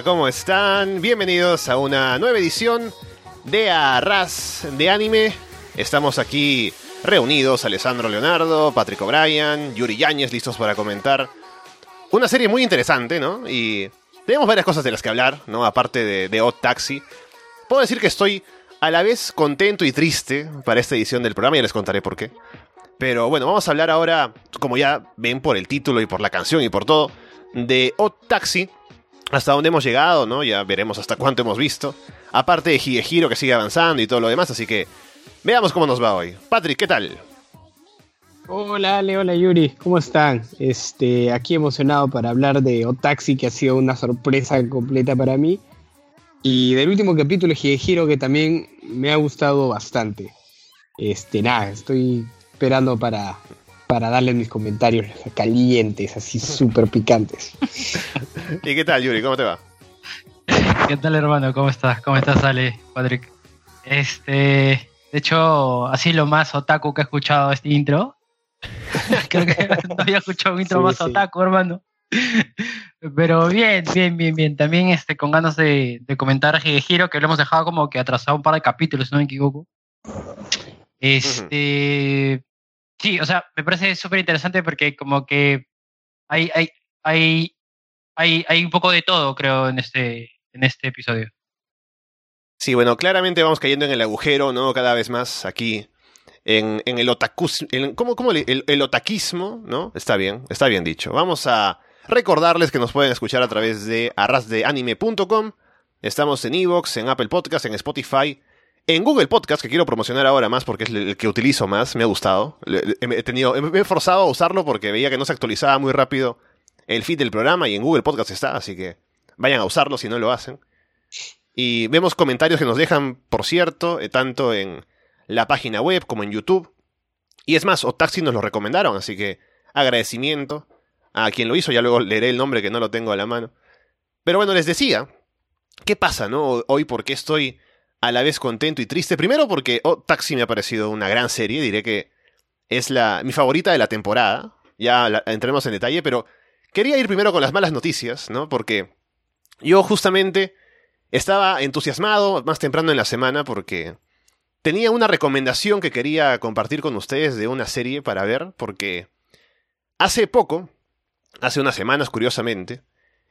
¿cómo están? Bienvenidos a una nueva edición de Arras de Anime. Estamos aquí reunidos, Alessandro Leonardo, Patrick O'Brien, Yuri Yáñez, listos para comentar una serie muy interesante, ¿no? Y tenemos varias cosas de las que hablar, ¿no? Aparte de, de Odd Taxi. Puedo decir que estoy a la vez contento y triste para esta edición del programa, ya les contaré por qué. Pero bueno, vamos a hablar ahora, como ya ven por el título y por la canción y por todo, de Odd Taxi, hasta dónde hemos llegado, ¿no? Ya veremos hasta cuánto hemos visto. Aparte de Higehiro que sigue avanzando y todo lo demás, así que veamos cómo nos va hoy. Patrick, ¿qué tal? Hola Ale, hola Yuri, ¿cómo están? Este, aquí emocionado para hablar de Otaxi, que ha sido una sorpresa completa para mí. Y del último capítulo Higehiro, que también me ha gustado bastante. Este, nada, estoy esperando para, para darles mis comentarios calientes, así súper picantes. ¿Y qué tal, Yuri? ¿Cómo te va? ¿Qué tal, hermano? ¿Cómo estás? ¿Cómo estás, Ale, Patrick? Este, de hecho, así lo más otaku que he escuchado este intro. Creo que no había escuchado un intro Sí, más sí. otaku, hermano. Pero bien, bien, bien, bien. También este, con ganas de, de comentar Giro, que lo hemos dejado como que atrasado un par de capítulos, si no me equivoco. Este. Sí, o sea, me parece súper interesante porque como que hay, hay, hay, hay, hay un poco de todo, creo, en este, en este episodio. Sí, bueno, claramente vamos cayendo en el agujero, ¿no? Cada vez más aquí en, en el otakus, en- ¿cómo, cómo el, el otaquismo, ¿no? Está bien, está bien dicho. Vamos a recordarles que nos pueden escuchar a través de arrasdeanime.com. Estamos en Evox, en Apple Podcast, en Spotify, en Google Podcast, que quiero promocionar ahora más porque es el que utilizo más, me ha gustado. He tenido, me he forzado a usarlo porque veía que no se actualizaba muy rápido el feed del programa y en Google Podcast está, así que vayan a usarlo si no lo hacen. Y vemos comentarios que nos dejan, por cierto, eh, tanto en la página web como en YouTube. Y es más, Otaxi nos lo recomendaron, así que agradecimiento a quien lo hizo. Ya luego leeré el nombre que no lo tengo a la mano. Pero bueno, les decía, ¿qué pasa, no? Hoy, ¿por qué estoy a la vez contento y triste? Primero porque Otaxi me ha parecido una gran serie, diré que es la, mi favorita de la temporada. Ya la- entremos en detalle, pero quería ir primero con las malas noticias, ¿no? Porque yo justamente estaba entusiasmado más temprano en la semana porque tenía una recomendación que quería compartir con ustedes de una serie para ver, porque hace poco, hace unas semanas curiosamente,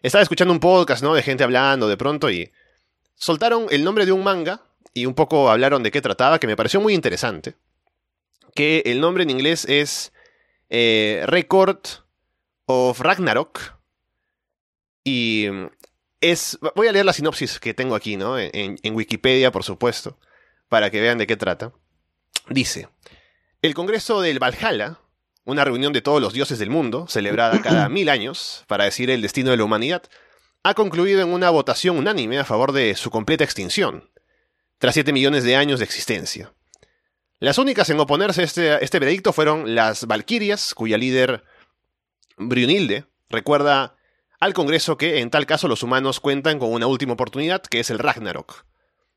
estaba escuchando un podcast, ¿no? De gente hablando de pronto y soltaron el nombre de un manga y un poco hablaron de qué trataba, que me pareció muy interesante. Que el nombre en inglés es eh, Record of Ragnarok. Y mm, es. Voy a leer la sinopsis que tengo aquí, ¿no? En, en Wikipedia, por supuesto, para que vean de qué trata. Dice: El Congreso del Valhalla, una reunión de todos los dioses del mundo, celebrada cada mil años para decir el destino de la humanidad, ha concluido en una votación unánime a favor de su completa extinción, tras 7 millones de años de existencia. Las únicas en oponerse a este, este veredicto fueron las Valquirias, cuya líder Brunilde recuerda al Congreso que en tal caso los humanos cuentan con una última oportunidad, que es el Ragnarok,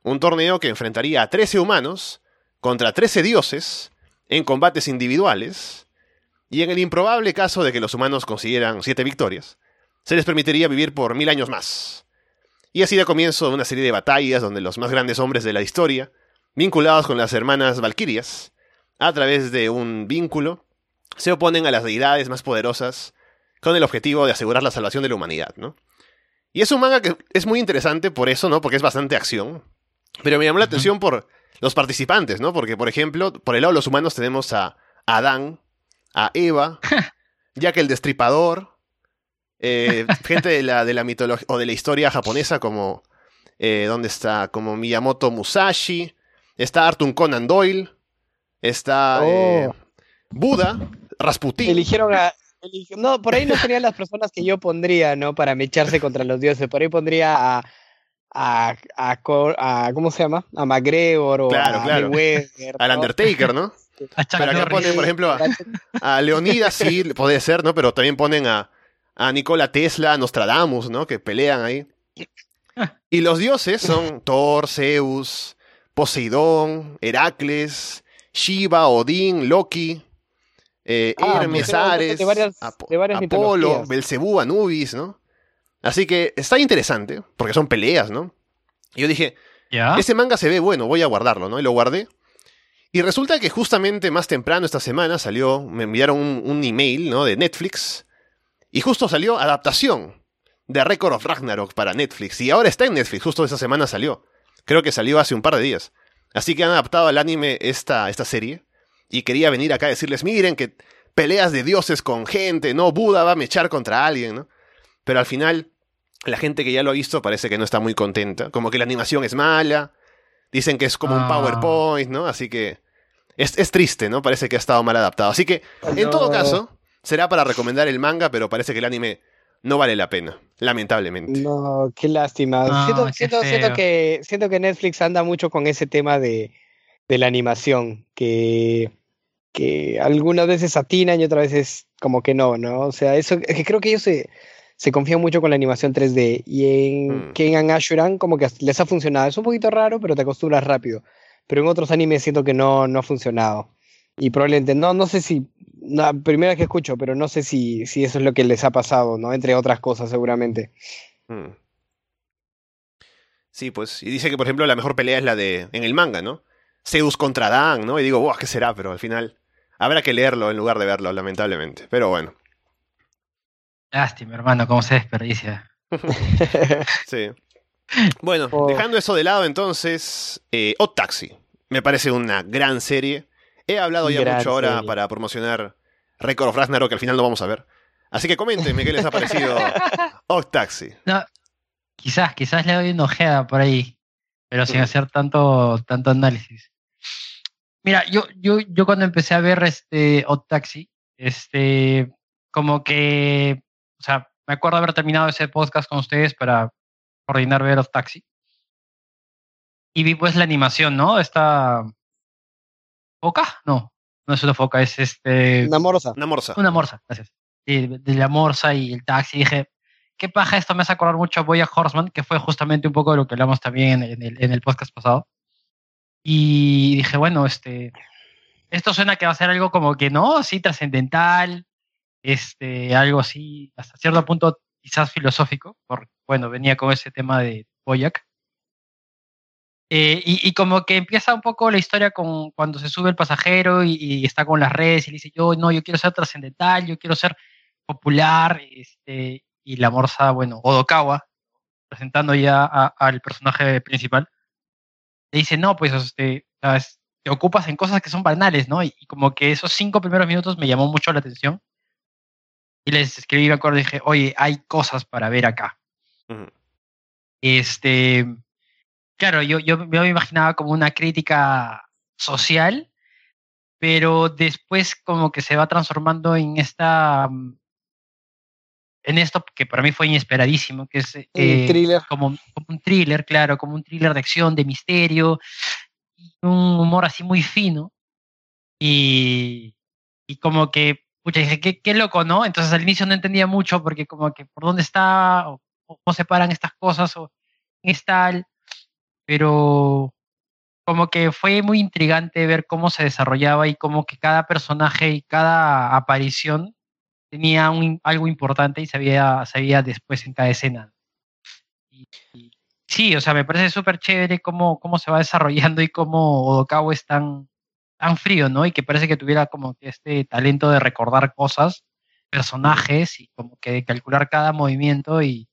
un torneo que enfrentaría a 13 humanos contra 13 dioses en combates individuales, y en el improbable caso de que los humanos consiguieran 7 victorias, se les permitiría vivir por mil años más. Y así da comienzo una serie de batallas donde los más grandes hombres de la historia, vinculados con las hermanas Valquirias, a través de un vínculo, se oponen a las deidades más poderosas con el objetivo de asegurar la salvación de la humanidad, ¿no? Y es un manga que es muy interesante por eso, ¿no? Porque es bastante acción. Pero me llamó la atención por los participantes, ¿no? Porque, por ejemplo, por el lado de los humanos tenemos a Adán, a Eva, Jack el Destripador, eh, gente de la, de la mitología o de la historia japonesa como, eh, ¿dónde está? Como Miyamoto Musashi, está Arthur Conan Doyle, está eh, Oh. Buda, Rasputin. Eligieron a. No, por ahí no serían las personas que yo pondría, ¿no? Para mecharse contra los dioses. Por ahí pondría a. A, a, ¿Cómo se llama? A McGregor o Claro, a claro. Mayweather, Al. Undertaker, ¿no? Pero acá ponen, por ejemplo, a, a Leonidas sí, puede ser, ¿no? Pero también ponen a, a Nikola Tesla, a Nostradamus, ¿no? Que pelean ahí. Y los dioses son Thor, Zeus, Poseidón, Heracles, Shiva, Odín, Loki, eh, Ah, Hermes, Ares, de varias- de varias Apolo. Belcebú, Anubis, ¿no? Así que está interesante, porque son peleas, ¿no? Y yo dije, ¿Ya? ese manga se ve bueno, voy a guardarlo, ¿no? Y lo guardé. Y resulta que justamente más temprano esta semana salió, me enviaron un, un email, ¿no? De Netflix. Y justo salió adaptación de Record of Ragnarok para Netflix. Y ahora está en Netflix, justo esa semana salió. Creo que salió hace un par de días. Así que han adaptado al anime esta, esta serie. Y quería venir acá a decirles, miren que peleas de dioses con gente, ¿no? Buda va a mechar contra alguien, ¿no? Pero al final, la gente que ya lo ha visto parece que no está muy contenta. Como que la animación es mala. Dicen que es como un Ah. PowerPoint, ¿no? Así que es, es triste, ¿no? Parece que ha estado mal adaptado. Así que, en No. todo caso, será para recomendar el manga, pero parece que el anime no vale la pena, lamentablemente. No, qué lástima. No, siento, qué siento, siento que, siento que Netflix anda mucho con ese tema de, de la animación, que, que algunas veces atinan y otras veces como que no, ¿no? O sea, eso es que creo que ellos se, se confían mucho con la animación 3D y en Mm. Kengan Ashuran como que les ha funcionado. Es un poquito raro, pero te acostumbras rápido. Pero en otros animes siento que no, no ha funcionado. Y probablemente, no, no sé si, la primera vez que escucho, pero no sé si, si eso es lo que les ha pasado, ¿no? Entre otras cosas, seguramente. Mm. Sí, pues, y dice que, por ejemplo, la mejor pelea es la de, en el manga, ¿no? Zeus contra Dan, ¿no? Y digo, wow, ¿qué será? Pero al final habrá que leerlo en lugar de verlo, lamentablemente. Pero bueno, Lástima, hermano, cómo se desperdicia. sí. Bueno, Oh. dejando eso de lado entonces, eh, Odd Taxi. Me parece una gran serie. He hablado ya Gran mucho ahora serie. para promocionar Record of Ragnarok, que al final no vamos a ver. Así que coméntenme qué les ha parecido Odd Taxi. No, quizás, quizás le doy una ojeada por ahí, pero sin hacer tanto, tanto análisis. Mira, yo, yo, yo cuando empecé a ver este Odd Taxi, este, como que, o sea, me acuerdo haber terminado ese podcast con ustedes para coordinar ver Odd Taxi. Y vi pues la animación, ¿no? Esta foca, no, no es una foca, es este Una morsa. Una morsa. una morsa, gracias. Sí, de la morsa y el taxi. Dije, qué paja, esto me hace acordar mucho a Boya Horseman, que fue justamente un poco de lo que hablamos también en, en el, en el podcast pasado. Y dije, bueno, este, esto suena que va a ser algo como que no, sí, trascendental, este, algo así, hasta cierto punto quizás filosófico, porque, bueno, venía con ese tema de Boyac. Eh, y, y como que empieza un poco la historia con cuando se sube el pasajero y, y está con las redes y le dice, yo no, yo quiero ser trascendental, yo quiero ser popular, este, y la morsa, bueno, Odokawa, presentando ya a- al personaje principal, le dice, no, pues este, sabes, te ocupas en cosas que son banales, ¿no? Y, y como que esos cinco primeros minutos me llamó mucho la atención. Y les escribí, me acuerdo, dije, oye, hay cosas para ver acá. Este, claro, yo, yo, yo me imaginaba como una crítica social, pero después como que se va transformando en esta, mm, en esto que para mí fue inesperadísimo, que es Un eh, thriller. como, como un thriller, claro, como un thriller de acción, de misterio, un humor así muy fino. Y, y como que, pucha, dije, qué, qué loco, ¿no? Entonces al inicio no entendía mucho porque como que por dónde está, o, o cómo se paran estas cosas, o es tal, pero como que fue muy intrigante ver cómo se desarrollaba y cómo que cada personaje y cada aparición tenía un, algo importante y se veía después en cada escena. Y sí, o sea, me parece súper chévere cómo, cómo se va desarrollando y cómo Odokawa es tan, tan frío, ¿no? Y que parece que tuviera como que este talento de recordar cosas, personajes y como que de calcular cada movimiento y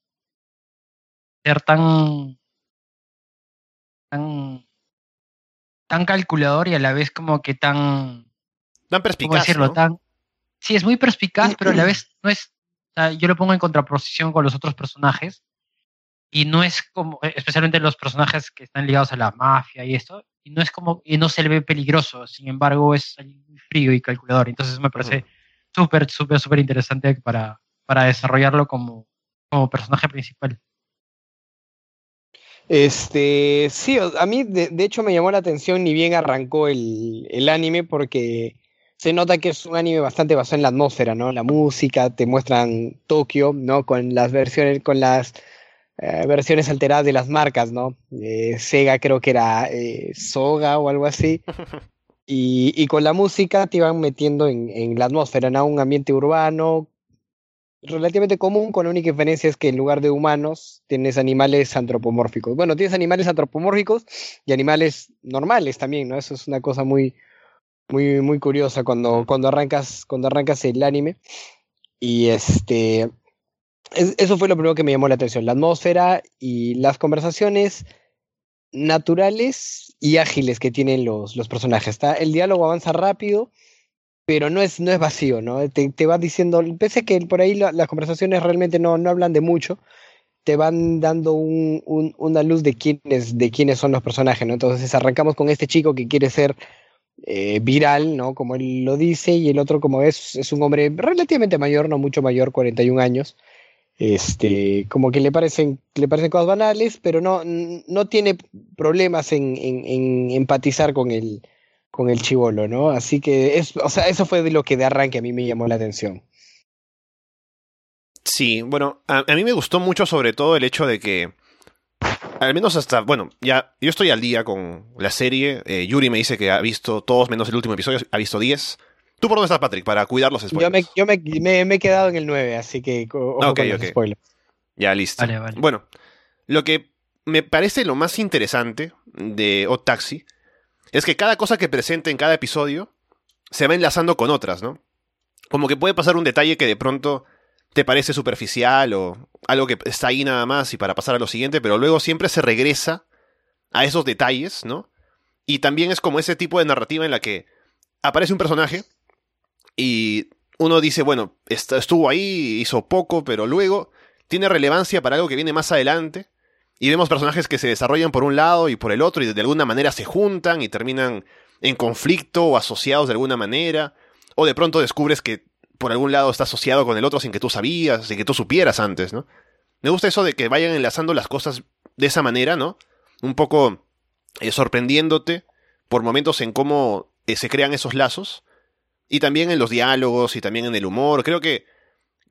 ser tan tan tan calculador y a la vez como que tan Tan ¿cómo perspicaz, decirlo? ¿no? Tan, sí, es muy perspicaz, pero a la vez no es, yo lo pongo en contraposición con los otros personajes y no es como, eh, especialmente los personajes que están ligados a la mafia y esto, y no es como, y no se le ve peligroso, sin embargo es muy frío y calculador, entonces me parece Ujú. súper, súper, súper interesante para, para desarrollarlo como, como personaje principal. Este, sí, a mí de, de hecho me llamó la atención ni bien arrancó el, el anime porque se nota que es un anime bastante basado en la atmósfera, ¿no? La música, te muestran Tokio, ¿no? Con las versiones, con las eh, versiones alteradas de las marcas, ¿no? Eh, Sega creo que era eh, Soga o algo así. Y, y con la música te iban metiendo en, en la atmósfera, ¿no? Un ambiente urbano, relativamente común, con la única diferencia es que en lugar de humanos tienes animales antropomórficos. Bueno, tienes animales antropomórficos y animales normales también, ¿no? Eso es una cosa muy, muy, muy curiosa cuando, cuando, arrancas, cuando arrancas el anime. Y este, eso fue lo primero que me llamó la atención, la atmósfera y las conversaciones naturales y ágiles que tienen los, los personajes. Está, el diálogo avanza rápido, pero no es, no es vacío, ¿no? Te, te diciendo, pese a que por ahí las conversaciones realmente no, no hablan de mucho, te van dando un, un, una luz de quiénes, de quiénes son los personajes, ¿no? Entonces arrancamos con este chico que quiere ser eh, viral, ¿no? Como él lo dice, y el otro como es, es un hombre relativamente mayor, no mucho mayor, 41 años, este, como que le parecen, le parecen cosas banales, pero no, no tiene problemas en, en, empatizar con el, con el chivolo, ¿no? Así que es, o sea, eso fue de lo que de arranque a mí me llamó la atención. Sí, bueno, a, a mí me gustó mucho sobre todo el hecho de que al menos hasta, bueno, ya yo estoy al día con la serie. Eh, Yuri me dice que ha visto todos menos el último episodio, ha visto 10. ¿Tú por dónde estás, Patrick? Para cuidar los spoilers. Yo me, yo me, me, he quedado en el 9, así que ojo con los spoilers. Ya, listo. Bueno, lo que me parece lo más interesante de Odd Taxi es que cada cosa que presenta en cada episodio se va enlazando con otras, ¿no? Como que puede pasar un detalle que de pronto te parece superficial o algo que está ahí nada más y para pasar a lo siguiente, pero luego siempre se regresa a esos detalles, ¿no? Y también es como ese tipo de narrativa en la que aparece un personaje y uno dice, bueno, estuvo ahí, hizo poco, pero luego tiene relevancia para algo que viene más adelante. Y vemos personajes que se desarrollan por un lado y por el otro y de alguna manera se juntan y terminan en conflicto o asociados de alguna manera. O de pronto descubres que por algún lado está asociado con el otro sin que tú sabías, sin que tú supieras antes, ¿no? Me gusta eso de que vayan enlazando las cosas de esa manera, ¿no? Un poco eh, sorprendiéndote por momentos en cómo eh, se crean esos lazos. Y también en los diálogos y también en el humor. Creo que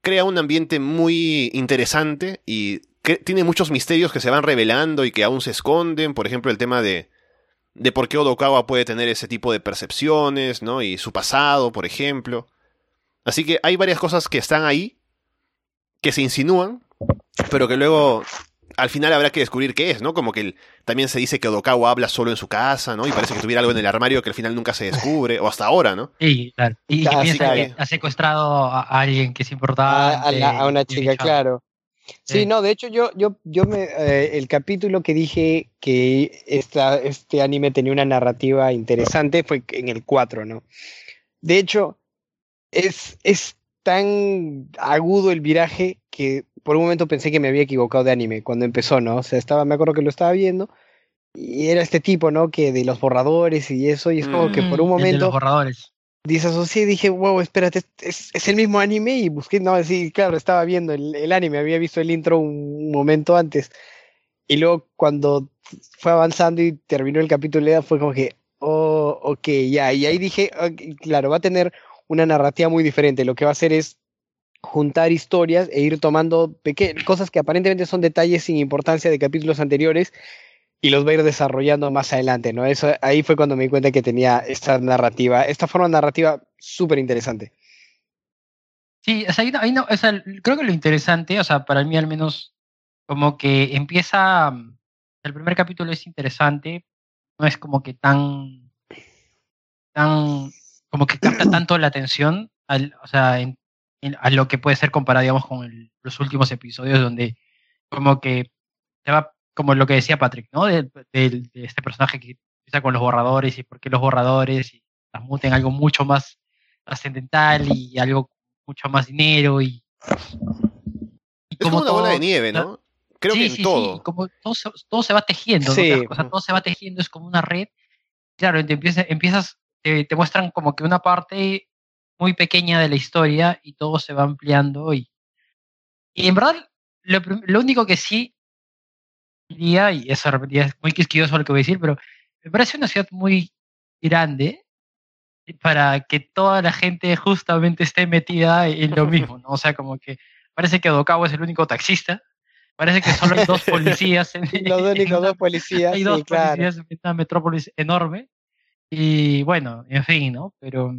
crea un ambiente muy interesante y que tiene muchos misterios que se van revelando y que aún se esconden. Por ejemplo, el tema de, de por qué Odokawa puede tener ese tipo de percepciones, ¿no? Y su pasado, por ejemplo. Así que hay varias cosas que están ahí, que se insinúan, pero que luego al final habrá que descubrir qué es, ¿no? Como que también se dice que Odokawa habla solo en su casa, ¿no? Y parece que tuviera algo en el armario que al final nunca se descubre, o hasta ahora, ¿no? Sí, claro. Y, que ha secuestrado a alguien que es importante. A, una chica, claro. Sí, no, de hecho yo, yo, yo me, eh, el capítulo que dije que esta, este anime tenía una narrativa interesante fue en el 4, ¿no? De hecho, es, es tan agudo el viraje que por un momento pensé que me había equivocado de anime cuando empezó, ¿no? O sea, estaba, me acuerdo que lo estaba viendo y era este tipo, ¿no? Que de los borradores y eso, y es como que por un momento... de los borradores. Disasocié y dije, wow, espérate, es, es, el mismo anime y busqué, no, sí, claro, estaba viendo el, el anime, había visto el intro un, momento antes. Y luego cuando fue avanzando y terminó el capítulo, fue como que, oh, ok, ya, y ahí dije, claro, va a tener una narrativa muy diferente. Lo que va a hacer es juntar historias e ir tomando cosas que aparentemente son detalles sin importancia de capítulos anteriores y los va a ir desarrollando más adelante, ¿no? Eso, ahí fue cuando me di cuenta que tenía esta narrativa, esta forma narrativa súper interesante. Sí, o sea, ahí no, o sea, creo que lo interesante, o sea, para mí al menos, como que empieza, el primer capítulo es interesante, no es como que tan, tan como que capta tanto la atención, al, o sea, a lo que puede ser comparado, digamos, con los últimos episodios donde como que se va, como lo que decía Patrick, ¿no? De, este personaje que empieza con los borradores y por qué los borradores y transmuten algo mucho más trascendental y algo mucho más dinero y... es como una bola de nieve, ¿no? Creo que en todo. Sí, como todo se, todo se va tejiendo, sí. todo se va tejiendo, es como una red. Claro, empiezas, empiezas te, muestran como que una parte muy pequeña de la historia y todo se va ampliando y, y en verdad lo, lo único que sí diría, y eso es muy quisquilloso lo que voy a decir, pero me parece una ciudad muy grande para que toda la gente justamente esté metida en lo mismo, ¿no? O sea, como que parece que Odokawa es el único taxista, parece que solo hay dos policías en, Los únicos dos policías, hay dos policías en una metrópolis enorme y bueno, en fin, ¿no? Pero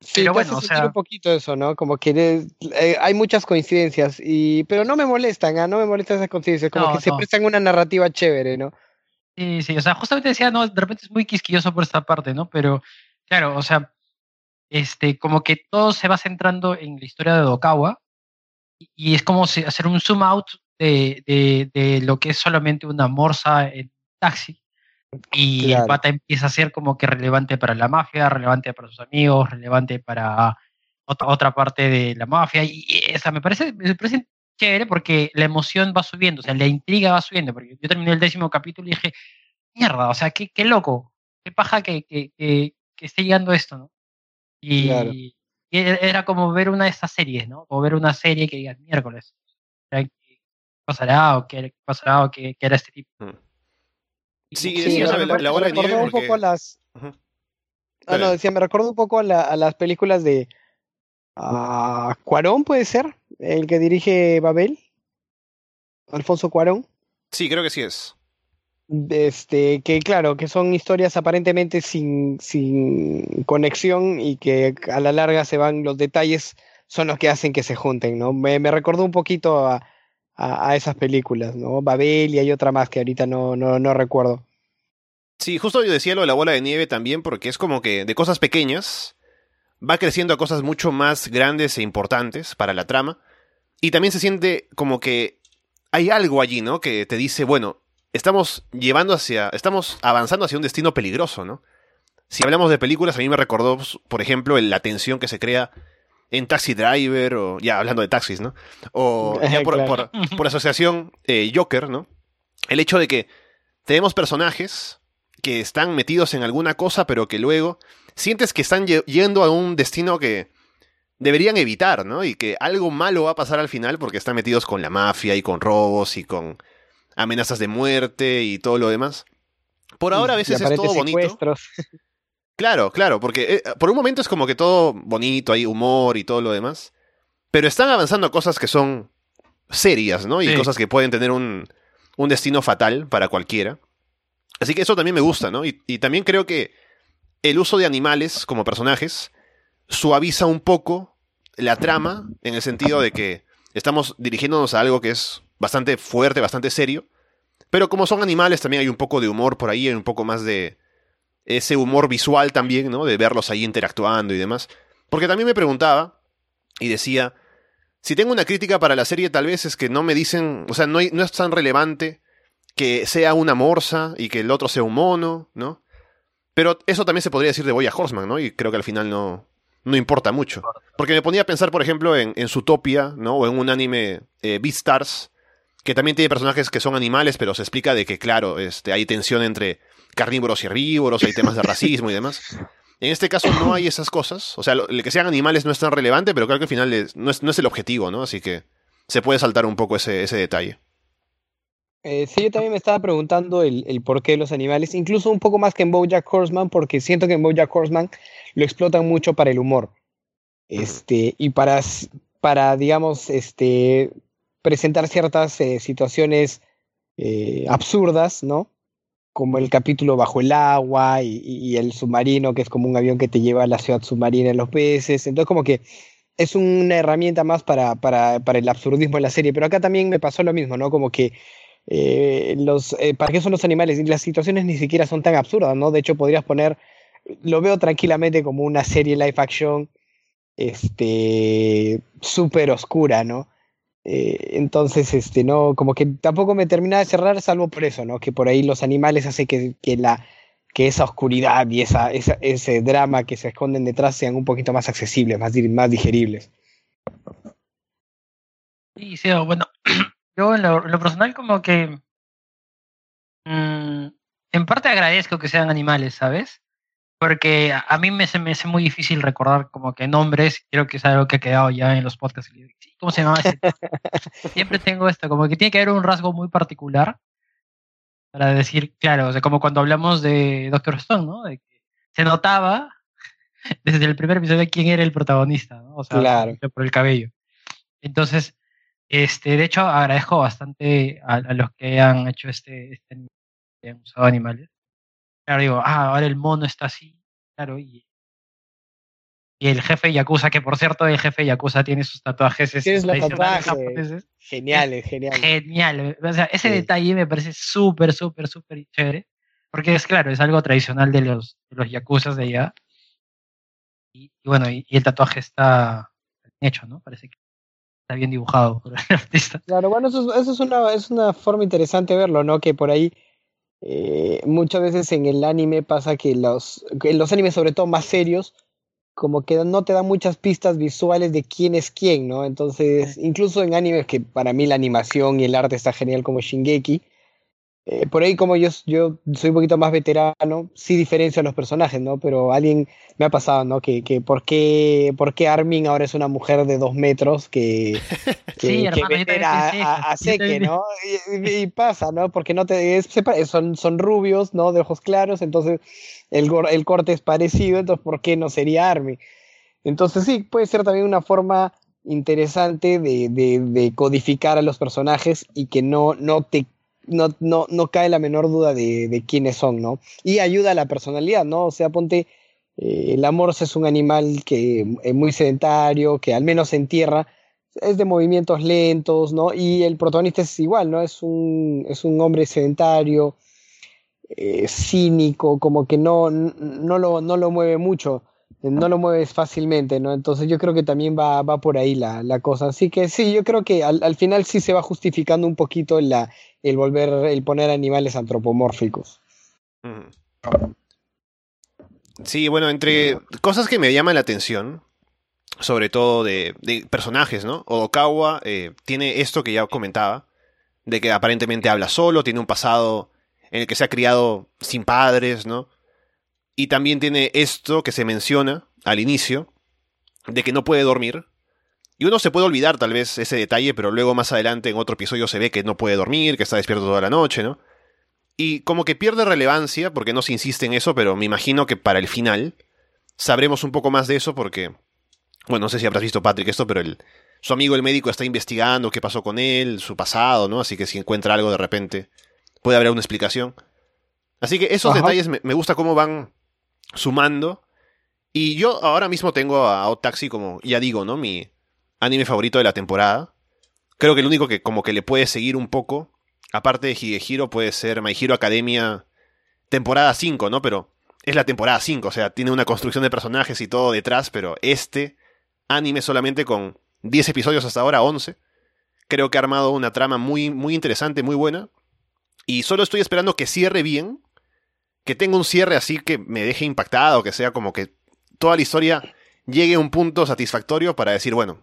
Sí, pero bueno, o sea, un poquito eso, ¿no? Como que eh, hay muchas coincidencias, y pero no me molestan, ¿ah? no me molestan esas coincidencias, como que se prestan una narrativa chévere, ¿no? Sí, sí, o sea, justamente decía, no, de repente es muy quisquilloso por esta parte, ¿no? Pero, claro, o sea, este, como que todo se va centrando en la historia de Dokawa, y, es como si hacer un zoom out de, de, de, lo que es solamente una morsa en taxi, y el pata empieza a ser como que relevante para la mafia, relevante para sus amigos, relevante para otra, otra parte de la mafia. Y, esa me parece, me parece chévere porque la emoción va subiendo, o sea, la intriga va subiendo. Porque yo terminé el décimo capítulo y dije, mierda, o sea, qué, qué loco, qué paja que, que, que, esté llegando esto, ¿no? Y, era como ver una de estas series, ¿no? O ver una serie que digas miércoles. ¿Qué pasará o qué pasará o qué, era este tipo? Mm. Sí, sí la, la, bola de nieve un poco a las... Ah, no, decía, me recuerdo un poco a, las películas de uh, Cuarón, puede ser, el que dirige Babel, Alfonso Cuarón. Sí, creo que sí es. Este, que claro, que son historias aparentemente sin, sin conexión y que a la larga se van, los detalles son los que hacen que se junten, ¿no? Me, me recordó un poquito a, a, esas películas, ¿no? Babel y hay otra más que ahorita no, no, no recuerdo. Sí, justo yo decía lo de la bola de nieve también, porque es como que de cosas pequeñas va creciendo a cosas mucho más grandes e importantes para la trama. Y también se siente como que hay algo allí, ¿no? Que te dice, bueno, estamos llevando hacia. estamos avanzando hacia un destino peligroso, ¿no? Si hablamos de películas, a mí me recordó, por ejemplo, la tensión que se crea en Taxi Driver, o ya hablando de taxis, ¿no? O ya por, por, asociación eh, Joker, ¿no? El hecho de que tenemos personajes que están metidos en alguna cosa, pero que luego sientes que están yendo a un destino que deberían evitar, ¿no? Y que algo malo va a pasar al final porque están metidos con la mafia y con robos y con amenazas de muerte y todo lo demás. Por ahora a veces es todo bonito. Claro, claro, porque eh, por un momento es como que todo bonito, hay humor y todo lo demás. Pero están avanzando cosas que son serias, ¿no? Y cosas que pueden tener un, un, destino fatal para cualquiera. Así que eso también me gusta, ¿no? Y, y también creo que el uso de animales como personajes suaviza un poco la trama en el sentido de que estamos dirigiéndonos a algo que es bastante fuerte, bastante serio. Pero como son animales, también hay un poco de humor por ahí, hay un poco más de, ese humor visual también, ¿no? De verlos ahí interactuando y demás. Porque también me preguntaba y decía, si tengo una crítica para la serie tal vez es que no me dicen, o sea, no, es tan relevante que sea una morsa y que el otro sea un mono, ¿no? Pero eso también se podría decir de Boya Horseman, ¿no? Y creo que al final no, no importa mucho. Porque me ponía a pensar, por ejemplo, en, en Zootopia, ¿no? O en un anime eh, Beastars, que también tiene personajes que son animales, pero se explica de que, claro, este, hay tensión entre carnívoros y herbívoros, hay temas de racismo y demás. En este caso no hay esas cosas. O sea, el que sean animales no es tan relevante, pero creo que al final no, es, el objetivo, ¿no? Así que se puede saltar un poco ese, ese detalle. Eh, sí, yo también me estaba preguntando el, el porqué de los animales, incluso un poco más que en Bojack Horseman, porque siento que en Bojack Horseman lo explotan mucho para el humor. Este, y para, para, digamos, este, presentar ciertas eh, situaciones eh, absurdas, ¿no? Como el capítulo Bajo el agua y, el submarino, que es como un avión que te lleva a la ciudad submarina en los peces. Entonces, como que es una herramienta más para, para, para el absurdismo de la serie. Pero acá también me pasó lo mismo, ¿no? Como que eh, los, eh, ¿para qué son los animales? Y las situaciones ni siquiera son tan absurdas, ¿no? De hecho, podrías poner, lo veo tranquilamente como una serie live action, este, súper oscura, ¿no? Eh, entonces, este, no, como que tampoco me termina de cerrar, salvo por eso, ¿no? Que por ahí los animales hacen que, que la, que esa oscuridad y esa, ese drama que se esconden detrás sean un poquito más accesibles, más, más digeribles. Sí, sí, bueno, yo en lo, personal como que mm, en parte agradezco que sean animales, ¿sabes? Porque a mí me, me hace muy difícil recordar como que nombres, creo que es algo que ha quedado ya en los podcasts. ¿Cómo se llama ese? Siempre tengo esto, como que tiene que haber un rasgo muy particular para decir, claro, o sea, como cuando hablamos de Doctor Stone, ¿no? De que se notaba desde el primer episodio quién era el protagonista, ¿no? O sea, claro. por el cabello. Entonces, este, de hecho, agradezco bastante a, los que han hecho este, este que han usado animales claro, digo, ah, ahora el mono está así, claro, y y el jefe Yakuza, que por cierto el jefe Yakuza tiene sus tatuajes Tienes los tatuajes. japoneses. Genial, genial. Genial. O sea, ese Sí. detalle me parece súper, súper, súper chévere. Porque es claro, es algo tradicional de los, de los yakuzas de allá. Y, y bueno, y, y el tatuaje está hecho, ¿no? Parece que está bien dibujado por el artista. Claro, bueno, eso, es- eso es, una, es una forma interesante de verlo, ¿no? Que por ahí eh, muchas veces en el anime pasa que los, que los animes, sobre todo más serios, como que no te dan muchas pistas visuales de quién es quién, ¿no? Entonces, incluso en animes que para mí la animación y el arte está genial como Shingeki, eh, por ahí como yo, yo soy un poquito más veterano, sí diferencio a los personajes, ¿no? Pero alguien me ha pasado, ¿no? Que, que ¿por, qué, ¿por qué Armin ahora es una mujer de dos metros que, que, Sí, que hermano, a, a también- ¿no? Y, pasa, ¿no? Porque no te, es- son, son rubios, ¿no? De ojos claros, entonces el, el corte es parecido, entonces ¿por qué no sería Armin? Entonces sí, puede ser también una forma interesante de, de- de codificar a los personajes y que no, no te no, no, no cae la menor duda de, de quiénes son, ¿no? Y ayuda a la personalidad, ¿no? O sea, ponte, eh, el Amorce es un animal que es muy sedentario, que al menos en tierra es de movimientos lentos, ¿no? Y el protagonista es igual, ¿no? Es un, es un hombre sedentario, eh, cínico, como que no, no, lo, no lo mueve mucho, no lo mueves fácilmente, ¿no? Entonces yo creo que también va, va por ahí la, la cosa. Así que sí, yo creo que al, al final sí se va justificando un poquito la, el volver, el poner animales antropomórficos. Ujú. Sí, bueno, entre cosas que me llaman la atención, sobre todo de, de personajes, ¿no? Odokawa eh, tiene esto que ya comentaba, de que aparentemente habla solo, tiene un pasado en el que se ha criado sin padres, ¿no? Y también tiene esto que se menciona al inicio, de que no puede dormir. Y uno se puede olvidar tal vez ese detalle, pero luego más adelante en otro episodio se ve que no puede dormir, que está despierto toda la noche, ¿no? Y como que pierde relevancia, porque no se insiste en eso, pero me imagino que para el final sabremos un poco más de eso, porque, bueno, no sé si habrás visto Patrick esto, pero el, su amigo el médico está investigando qué pasó con él, su pasado, ¿no? Así que si encuentra algo de repente, puede haber una explicación. Así que esos Ajá. detalles me, me gusta cómo van sumando. Y yo ahora mismo tengo a Odd Taxi como, ya digo, ¿no? Mi anime favorito de la temporada. Creo que el único que como que le puede seguir un poco, aparte de Higehiro, puede ser My Hero Academia temporada 5, ¿no? Pero es la temporada 5, o sea, tiene una construcción de personajes y todo detrás, pero este anime solamente con 10 episodios hasta ahora, 11, creo que ha armado una trama muy, muy interesante, muy buena. Y solo estoy esperando que cierre bien, que tenga un cierre así que me deje impactado, que sea como que toda la historia llegue a un punto satisfactorio para decir, bueno,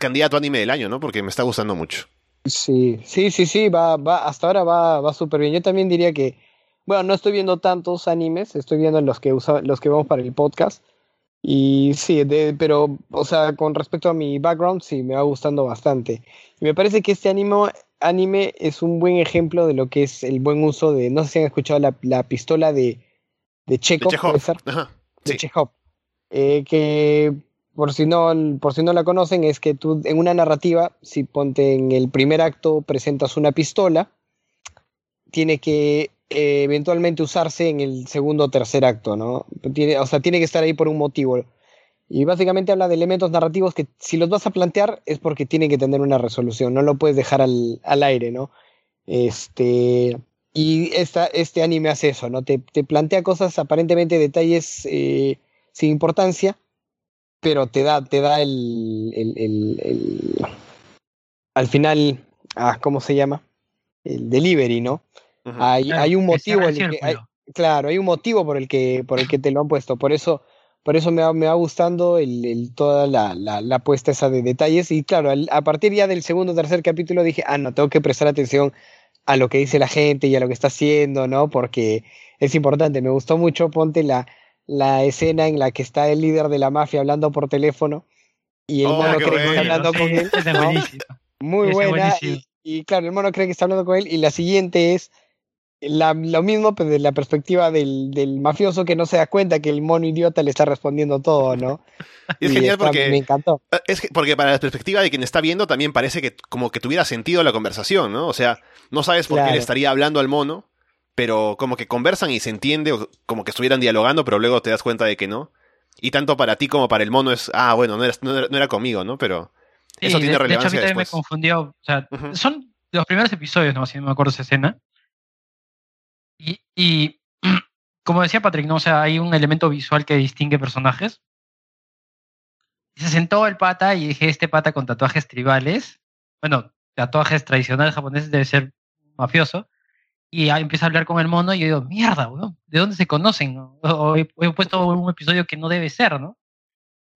candidato anime del año, ¿no? Porque me está gustando mucho. Sí, sí, sí, sí, va, va, hasta ahora va, va súper bien. Yo también diría que, bueno, no estoy viendo tantos animes, estoy viendo los que usa, los que vamos para el podcast. Y sí, de- pero, o sea, con respecto a mi background, sí, me va gustando bastante. Y me parece que este anime, anime es un buen ejemplo de lo que es el buen uso de, no sé si han escuchado la, la pistola de, de Chekhov, De Chekhov. puede ser Ajá. de Sí. Chekhov. Eh, que por si no por si no la conocen es que tú en una narrativa si ponte en el primer acto presentas una pistola tiene que eh, eventualmente usarse en el segundo o tercer acto no tiene o sea tiene que estar ahí por un motivo y básicamente habla de elementos narrativos que si los vas a plantear es porque tienen que tener una resolución no lo puedes dejar al, al aire no este y esta, este anime hace eso, ¿no? Te, te plantea cosas, aparentemente detalles eh, sin importancia, pero te da, te da el, el, el- el- al final, ah, ¿cómo se llama? El delivery, ¿no? Hay, Claro, hay un motivo, el en el que, hay- círculo. claro, hay un motivo por el que, por el que te lo han puesto, por eso, por eso me va, me va gustando el, el- toda la, la, la puesta esa de detalles, y claro, al- a partir ya del segundo o tercer capítulo dije, ah, no, tengo que prestar atención a lo que dice la gente y a lo que está haciendo, ¿no? Porque es importante. Me gustó mucho, ponte la, la escena en la que está el líder de la mafia hablando por teléfono y el Oh, mono cree que está hablando Sí, con él. Muy buena. y claro, el mono cree que está hablando con él y la siguiente es la- lo mismo, pero desde la perspectiva del, del mafioso que no se da cuenta que el mono idiota le está respondiendo todo, ¿no? Es Y genial está- porque Me encantó. Es que- porque para la perspectiva de quien está viendo también parece que como que tuviera sentido la conversación, ¿no? O sea, no sabes por qué le estaría hablando al mono, pero como que conversan y se entiende, o como que estuvieran dialogando, pero luego te das cuenta de que no. Y tanto para ti como para el mono es, ah, bueno, no era, no era, no era conmigo, ¿no? Pero eso tiene de, relevancia de hecho, a mí también después. me confundió. O sea, son los primeros episodios, ¿no? Si no me acuerdo esa escena. Y, como decía Patrick, ¿no? O sea, hay un elemento visual que distingue personajes. Se sentó el pata y dije, este pata con tatuajes tribales, bueno, tatuajes tradicionales japoneses debe ser mafioso. Y ahí empieza a hablar con el mono y yo digo, mierda, ¿de dónde se conocen? he, puesto un episodio que no debe ser, ¿no?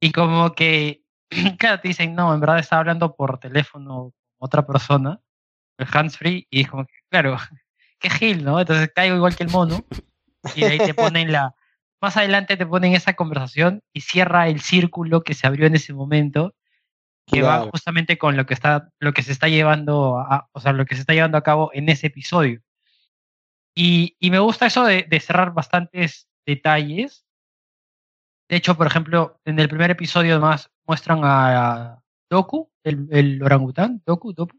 Y como que, claro, te dicen, no, en verdad estaba hablando por teléfono con otra persona, el hands-free, y es como que, claro, qué gil, ¿no? Entonces caigo igual que el mono, y de ahí te ponen la... Más adelante te ponen esa conversación y cierra el círculo que se abrió en ese momento, que va justamente con lo que está, lo que se está llevando a, o sea, lo que se está llevando a cabo en ese episodio. Y, y me gusta eso de, de cerrar bastantes detalles. De hecho, por ejemplo, en el primer episodio además muestran a Doku, el, el orangután, Doku, Doku,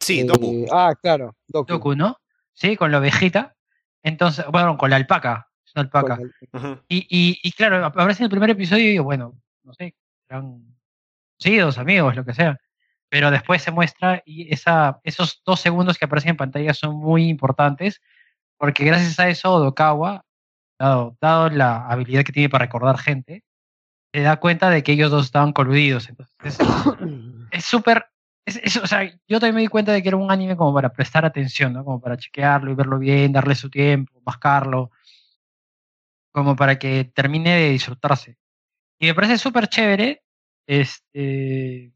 Sí, Eh, Doku. ah, claro, Doku. Doku, ¿no? Sí, con la ovejita. Entonces, bueno, con la alpaca, es una alpaca. Y, y, y claro, aparece en el primer episodio y digo, bueno, no sé, eran conocidos, amigos, lo que sea. Pero después se muestra y esa, esos dos segundos que aparecen en pantalla son muy importantes porque gracias a eso Odokawa, dado, dado la habilidad que tiene para recordar gente, se da cuenta de que ellos dos estaban coludidos. Entonces, es súper... Es, o sea, yo también me di cuenta de que era un anime como para prestar atención, ¿no? Como para chequearlo y verlo bien, darle su tiempo, mascarlo, como para que termine de disfrutarse. Y me parece súper chévere este,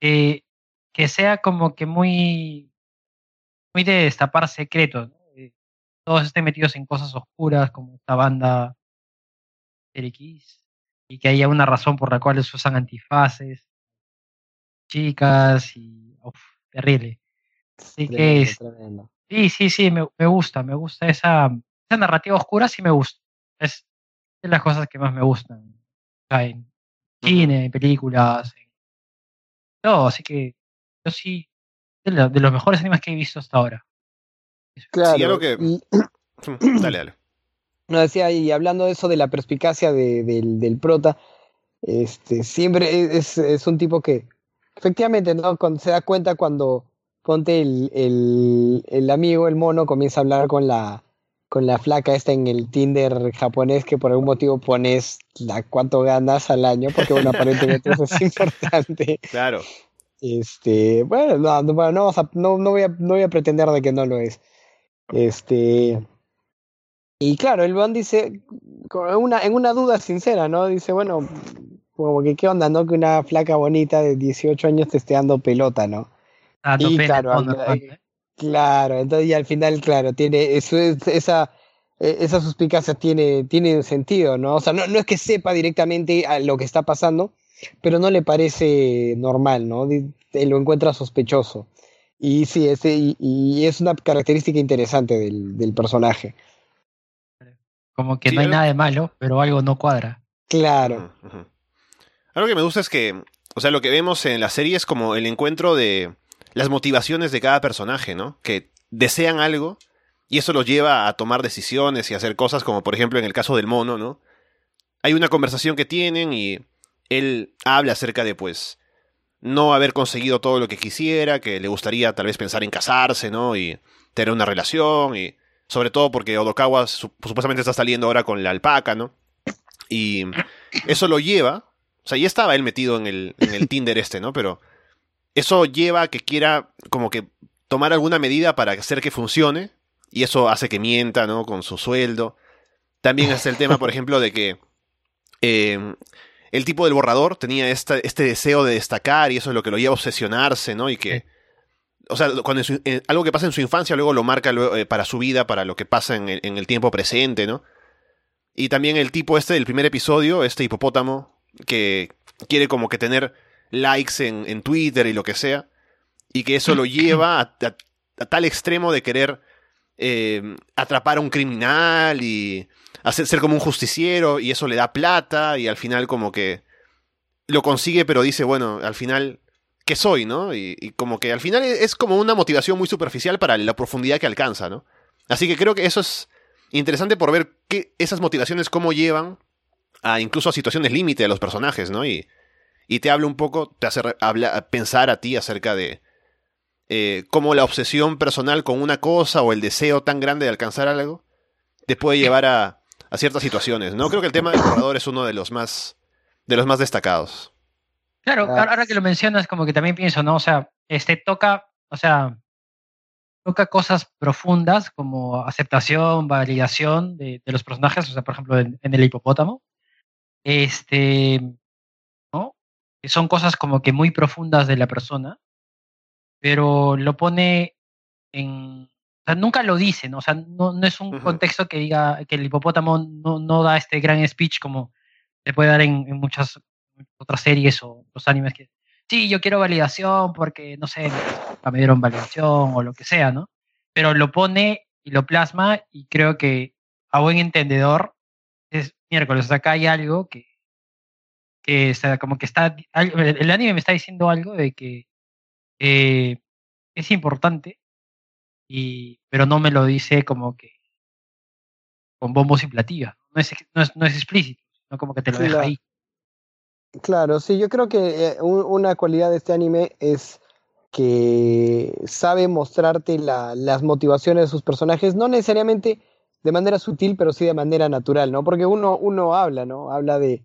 que, que sea como que muy, muy de destapar secretos, ¿no? Eh, Todos estén metidos en cosas oscuras como esta banda X y que haya una razón por la cual se usan antifaces, chicas y uf, terrible. Así que es- tremendo. sí, sí, sí, me, me gusta, me gusta esa, esa narrativa oscura, sí me gusta. Es de las cosas que más me gustan. O sea, en cine, en películas, en todo, así que yo sí, de, lo- de los mejores animes que he visto hasta ahora. Claro. algo que- y- Dale, dale. No decía, y hablando de eso de la perspicacia de- del, del prota, este, siempre es, es un tipo que, efectivamente, ¿no? Cuando se da cuenta cuando ponte el, el, el amigo, el mono, comienza a hablar con la, con la flaca esta en el Tinder japonés que por algún motivo pones la cuánto ganas al año, porque bueno, aparentemente eso es importante. Claro. Este, bueno, no, no, no, voy a, no voy a pretender de que no lo es. Este, y claro, el Van dice, una, en una duda sincera, ¿no? Dice, bueno, como que qué onda, ¿no? Que una flaca bonita de 18 años te esté dando pelota, ¿no? Dando Y pena, claro, al- normal, ¿eh? Claro, entonces y al final, claro, tiene eso es- esa, eh, esa suspicacia tiene, tiene sentido, ¿no? O sea, no, no es que sepa directamente a lo que está pasando, pero no le parece normal, ¿no? Lo encuentra sospechoso. Y sí, ese, y, y es una característica interesante del, del personaje. Como que Sí, no hay algo- nada de malo, pero algo no cuadra. Claro. Algo que me gusta es que, o sea, lo que vemos en la serie es como el encuentro de las motivaciones de cada personaje, ¿no? Que desean algo y eso los lleva a tomar decisiones y hacer cosas como, por ejemplo, en el caso del mono, ¿no? Hay una conversación que tienen y él habla acerca de, pues, no haber conseguido todo lo que quisiera, que le gustaría tal vez pensar en casarse, ¿no? Y tener una relación y sobre todo porque Odokawa su- supuestamente está saliendo ahora con la alpaca, ¿no? Y eso lo lleva, o sea, ya estaba él metido en el, en el Tinder este, ¿no? Pero eso lleva a que quiera como que tomar alguna medida para hacer que funcione y eso hace que mienta, ¿no? Con su sueldo. También está el tema, por ejemplo, de que eh, el tipo del borrador tenía esta- este deseo de destacar y eso es lo que lo lleva a obsesionarse, ¿no? Y que, o sea, cuando su- algo que pasa en su infancia luego lo marca luego, eh, para su vida, para lo que pasa en el, en el tiempo presente, ¿no? Y también el tipo este del primer episodio, este hipopótamo, que quiere como que tener likes en, en Twitter y lo que sea, y que eso lo lleva a, a- a tal extremo de querer eh, atrapar a un criminal y hacer ser como un justiciero, y eso le da plata, y al final como que lo consigue, pero dice, bueno, al final, ¿qué soy, no? Y, y como que al final es es como una motivación muy superficial para la profundidad que alcanza, ¿no? Así que creo que eso es interesante por ver que esas motivaciones cómo llevan a incluso a situaciones límite de los personajes, ¿no? Y, y te habla un poco, te hace habla, pensar a ti acerca de eh, cómo la obsesión personal con una cosa o el deseo tan grande de alcanzar algo te puede llevar a, a ciertas situaciones, ¿no? Creo que el tema del borrador es uno de los más, de los más destacados. Claro, ahora que lo mencionas, como que también pienso, ¿no? O sea, este toca, o sea, toca cosas profundas como aceptación, validación de, los personajes, o sea, por ejemplo, en, el hipopótamo. Este, ¿no? son cosas como que muy profundas de la persona, pero lo pone en, o sea, nunca lo dice, ¿no? O sea, no, no es un contexto que diga que el hipopótamo no, no, da este gran speech como se puede dar en, en muchas otras series o los animes que sí, yo quiero validación porque, no sé, me dieron validación o lo que sea, ¿no? Pero lo pone y lo plasma y creo que a buen entendedor es miércoles, o sea, acá hay algo que, que está, como que está, el anime me está diciendo algo de que eh, es importante, y, pero no me lo dice como que con bombos y platillas, no es, no es, no es explícito, no como que te lo deja ahí. Claro, sí, yo creo que eh, una cualidad de este anime es que sabe mostrarte la, las motivaciones de sus personajes, no necesariamente de manera sutil, pero sí de manera natural, ¿no? Porque uno, uno habla, ¿no? Habla de,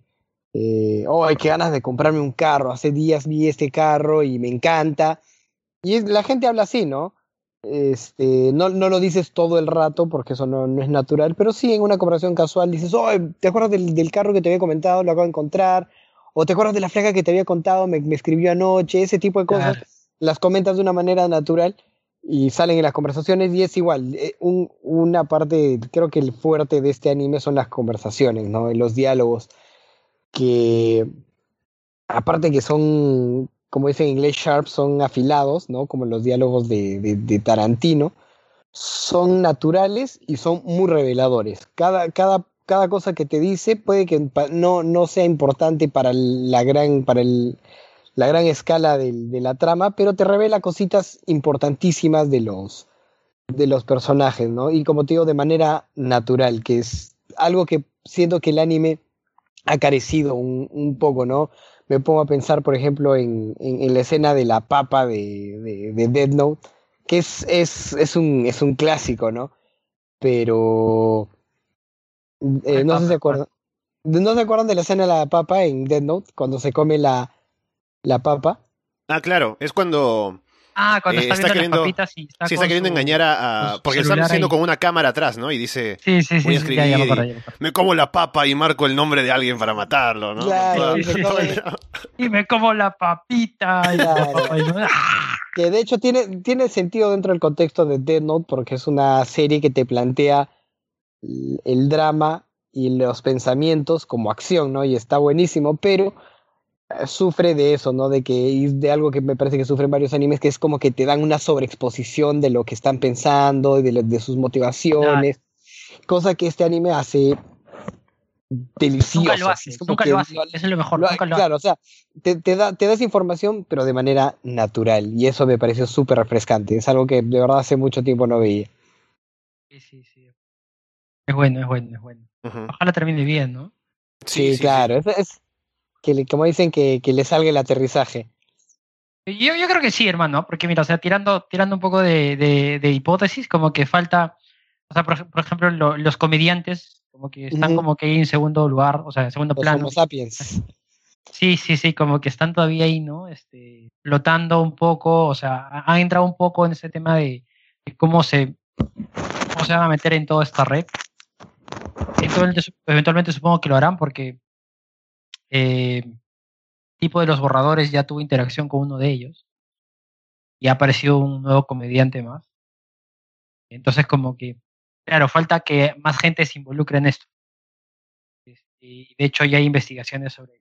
eh, oh, hay que ganas de comprarme un carro, hace días vi este carro y me encanta. Y la gente habla así, ¿no? Este, no, no lo dices todo el rato porque eso no, no es natural, pero sí en una conversación casual dices, oh, ¿te acuerdas del, del carro que te había comentado? Lo acabo de encontrar o te acuerdas de la flaca que te había contado, me, escribió anoche, ese tipo de cosas, las comentas de una manera natural y salen en las conversaciones y es igual, eh, una parte, creo que el fuerte de este anime son las conversaciones, ¿no? Los diálogos, que aparte que son, como dicen en inglés, sharp, son afilados, ¿no? Como los diálogos de, de, Tarantino, son naturales y son muy reveladores. Cada, cada cada cosa que te dice puede que no, no sea importante para la gran, para el, la gran escala de, la trama, pero te revela cositas importantísimas de los, de los personajes, ¿no? Y como te digo, de manera natural, que es algo que siento que el anime ha carecido un, poco, ¿no? Me pongo a pensar, por ejemplo, en, en, la escena de la papa de, de, de Dead Note, que es, es, es, un, es un clásico, ¿no? Pero eh, no, se acuerdan, ¿No se acuerdan de la escena de la papa en Dead Note? Cuando se come la, la papa. Ah, claro, es cuando. Ah, cuando eh, está, queriendo, las papitas y está, sí, está queriendo engañar a. porque está haciendo con una cámara atrás, ¿no? Y dice. Sí, sí, sí. Voy a escribir, me, como la papa y marco el nombre de alguien para matarlo, ¿no? Claro, y me como la papita. que de hecho tiene, tiene sentido dentro del contexto de Dead Note porque es una serie que te plantea el drama y los pensamientos como acción, ¿no? Y está buenísimo, pero sufre de eso, ¿no? De que de algo que me parece que sufren varios animes, que es como que te dan una sobreexposición de lo que están pensando y de, sus motivaciones, cosa que este anime hace delicioso. Nunca lo hace, nunca lo hace, es lo mejor. claro, o sea, te, te, da, te das información, pero de manera natural, y eso me pareció súper refrescante, es algo que de verdad hace mucho tiempo no veía. Sí, sí, sí. Es bueno, es bueno, es bueno. Ojalá termine bien, ¿no? Sí, claro. Es, que, como dicen, que, que, le salga el aterrizaje. Yo, yo creo que sí, hermano, porque mira, o sea, tirando, tirando un poco de, de, hipótesis, como que falta, o sea, por, ejemplo, los comediantes, como que están como que ahí en segundo lugar, o sea, en segundo plano. Homo sapiens. Sí, sí, sí, como que están todavía ahí, ¿no? Este, flotando un poco, o sea, han entrado un poco en ese tema de, de cómo se cómo se van a meter en toda esta red Eventualmente, supongo que lo harán porque eh, tipo de los borradores ya tuvo interacción con uno de ellos y ha aparecido un nuevo comediante más. Entonces como que, claro, falta que más gente se involucre en esto. Este, y de hecho ya hay investigaciones sobre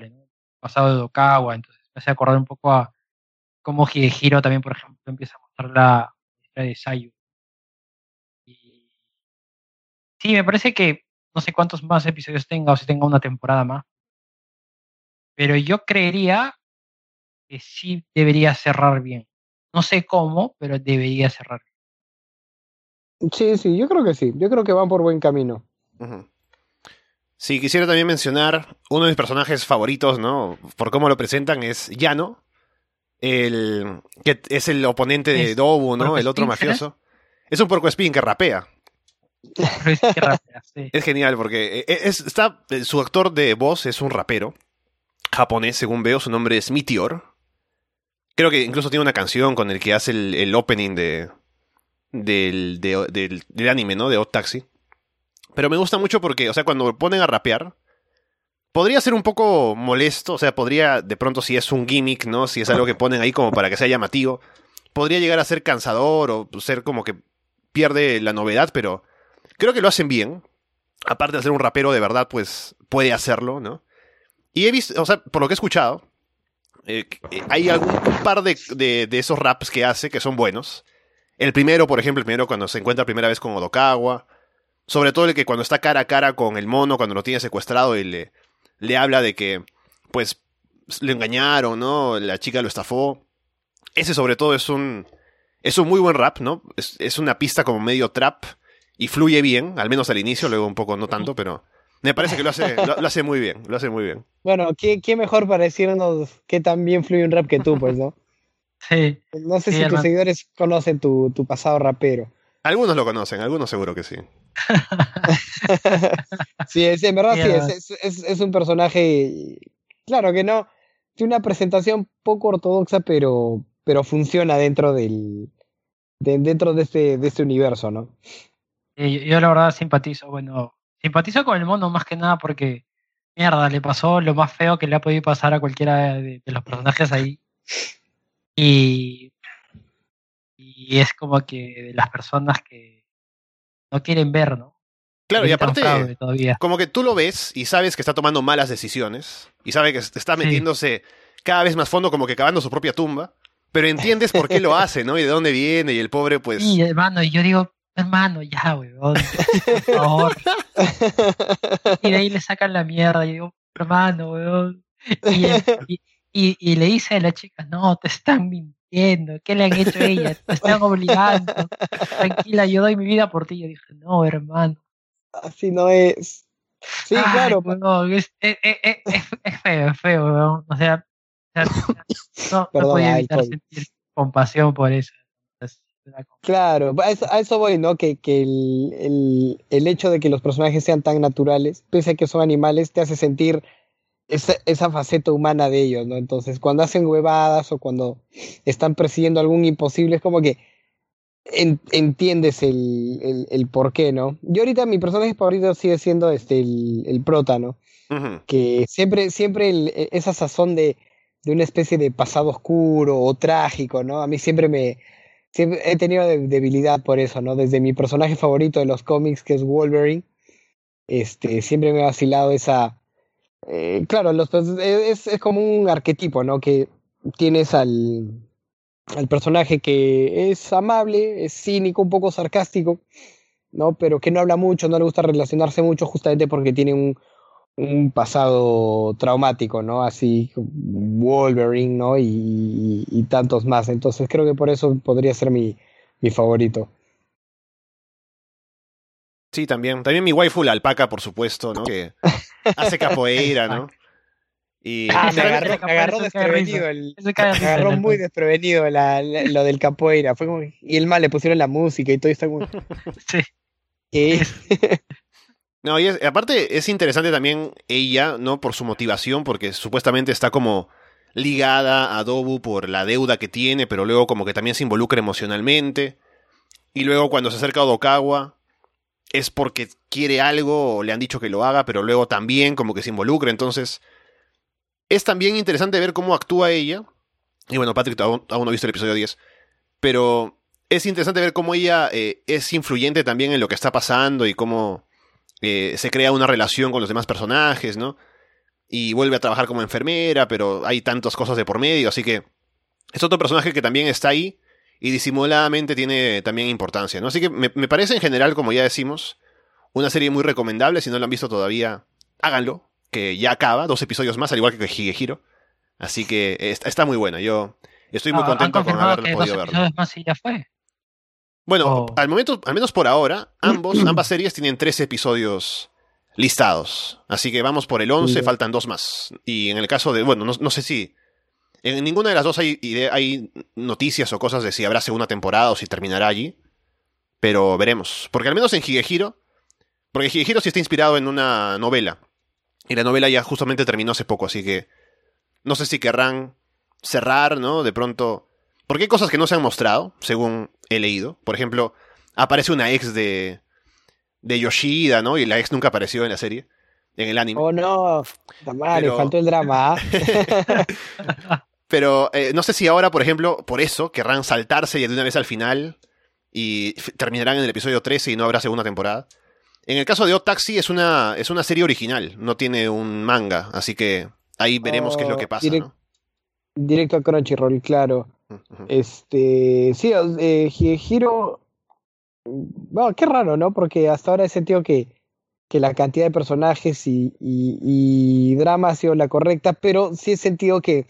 el pasado de Okawa, entonces me hace acordar un poco a cómo Hidehiro también, por ejemplo, empieza a mostrar la historia de Sayu Sí, me parece que no sé cuántos más episodios tenga o si tenga una temporada más. Pero yo creería que sí debería cerrar bien. No sé cómo, pero debería cerrar bien. Sí, sí, yo creo que sí. Yo creo que van por buen camino. Sí, quisiera también mencionar uno de mis personajes favoritos, ¿no? Por cómo lo presentan, es Yano, el que es el oponente de Es Dobu, ¿no? El otro Spin, mafioso. Es un porco spin que rapea. Pero sí que rapea, sí. Es genial porque eh, es, está, eh, su actor de voz es un rapero japonés, según veo, su nombre es Meteor. Creo que incluso tiene una canción con el que hace el, opening de, del, de- del, anime, ¿no? De Odd Taxi. Pero me gusta mucho porque, o sea, cuando ponen a rapear, podría ser un poco molesto, o sea, podría, de pronto, si es un gimmick, ¿no? Si es algo que ponen ahí como para que sea llamativo, podría llegar a ser cansador o ser como que pierde la novedad, pero creo que lo hacen bien. Aparte de ser un rapero de verdad, pues puede hacerlo, ¿no? Y he visto, o sea, por lo que he escuchado, eh, eh, hay algún, par de, de, de esos raps que hace que son buenos. El primero, por ejemplo, el primero cuando se encuentra primera vez con Odokawa. Sobre todo el que cuando está cara a cara con el mono, cuando lo tiene secuestrado y le, le habla de que, pues, le engañaron, ¿no? La chica lo estafó. Ese sobre todo es un, es un muy buen rap, ¿no? Es, es una pista como medio trap y fluye bien, al menos al inicio, luego un poco no tanto, pero me parece que lo hace, lo, lo hace muy bien, lo hace muy bien. Bueno, ¿qué, qué mejor para decirnos qué tan bien fluye un rap que tú, pues, ¿no? Sí, No sé Sí, si tus seguidores conocen tu, tu pasado rapero. Algunos lo conocen, algunos seguro que sí. Sí, es, en verdad sí, Sí, es, es, es- es un personaje, claro que no, tiene una presentación poco ortodoxa, pero, pero funciona dentro del, de- dentro de este, de este universo, ¿no? Y yo la verdad simpatizo, bueno, simpatizo con el mono más que nada porque, mierda, le pasó lo más feo que le ha podido pasar a cualquiera de, de los personajes ahí. Y, y es como que de las personas que no quieren ver, ¿no? Claro, y aparte, como que tú lo ves y sabes que está tomando malas decisiones y sabe que está Sí. metiéndose cada vez más fondo, como que cavando su propia tumba, pero entiendes por qué lo hace, ¿no? Y de dónde viene y el pobre, pues... Y hermano, y yo digo, hermano, ya, weón, por favor. Y de ahí le sacan la mierda. Y digo, hermano, weón. Y, y, y- y le dice a la chica, no, te están mintiendo. ¿Qué le han hecho a ella? Te están obligando. Tranquila, yo doy mi vida por ti. Yo dije, no, hermano. Así no es. Sí, Ay, claro, weón, es, es, es- es- es feo, es feo, weón. O sea, no, Perdón, podía evitar sentir compasión por eso. Claro, a eso, a eso voy, ¿no? Que, que el, el, el hecho de que los personajes sean tan naturales, pese a que son animales, te hace sentir esa, esa faceta humana de ellos, ¿no? Entonces, cuando hacen huevadas o cuando están persiguiendo algún imposible, es como que en- entiendes el, el, el por qué, ¿no? Yo ahorita mi personaje favorito sigue siendo este, el, el prota, ¿no? Que siempre, siempre el- e- esa sazón de, de una especie de pasado oscuro o trágico, ¿no? A mí siempre me, siempre he tenido de- debilidad por eso, ¿no? Desde mi personaje favorito de los cómics, que es Wolverine, este, siempre me ha vacilado esa, eh, claro, los, es, es como un arquetipo, ¿no? Que tienes al, al personaje que es amable, es cínico, un poco sarcástico, ¿no? Pero que no habla mucho, no le gusta relacionarse mucho justamente porque tiene un, un pasado traumático, ¿no? Así, Wolverine, ¿no? Y, y tantos más. Entonces creo que por eso podría ser mi, mi favorito. Sí, también. También mi waifu, la alpaca, por supusto, ¿no? Que hace capoeira, ¿no? Y Ah, me agarró, me agarró desprevenido el, me agarró muy desprevenido la, la- lo del capoeira. Fue como, y el mal le pusieron la música y todo está como, Sí. ¿qué? No, y aparte es interesante también ella, ¿no? Por su motivación, porque supuestamente está como ligada a Dobu por la deuda que tiene, pero luego como que también se involucra emocionalmente. Y luego cuando se acerca a Odokawa es porque quiere algo o le han dicho que lo haga, pero luego también como que se involucra. Entonces es también interesante ver cómo actúa ella. Y bueno, Patrick aún, aún no ha visto el episodio 10, pero es interesante ver cómo ella eh, es influyente también en lo que está pasando y cómo eh, se crea una relación con los demás personajes, ¿no? Y vuelve a trabajar como enfermera, pero hay tantas cosas de por medio, así que es otro personaje que también está ahí y disimuladamente tiene también importancia, ¿no? Así que me, me parece en general, como ya decimos, una serie muy recomendable. Si no la han visto todavía, háganlo, que ya acaba, dos episodios más, al igual que Higehiro. Así que está, está muy buena. Yo estoy muy Ah, contento con haber podido verlo. más y ya fue. Bueno, Oh. al momento, al menos por ahora, ambos, ambas series tienen tres episodios listados. Así que vamos por el 11, faltan dos más. Y en el caso de, bueno, no, sé si... En ninguna de las dos hay, hay noticias o cosas de si habrá segunda temporada o si terminará allí. Pero veremos. Porque al menos en Higehiro... Porque Higehiro sí está inspirado en una novela. Y la novela ya justamente terminó hace poco, así que... No sé si querrán cerrar, ¿no? De pronto... Porque hay cosas que no se han mostrado, según he leído. Por ejemplo, aparece una ex de, de Yoshida, ¿no? Y la ex nunca apareció en la serie, en el anime. Oh, no, le faltó el drama. ¿ah? Pero eh, no sé si ahora, por ejemplo, por eso querrán saltarse de una vez al final y terminarán en el episodio 13 y no habrá segunda temporada. En el caso de Odd Taxi es una, es una serie original, no tiene un manga, así que ahí veremos qué es lo que pasa. ¿no? Directo a Crunchyroll, claro. Este, sí, eh, Hiro bueno, qué raro, ¿no? Porque hasta ahora he sentido que, que la cantidad de personajes y, y, drama ha sido la correcta, pero sí he sentido que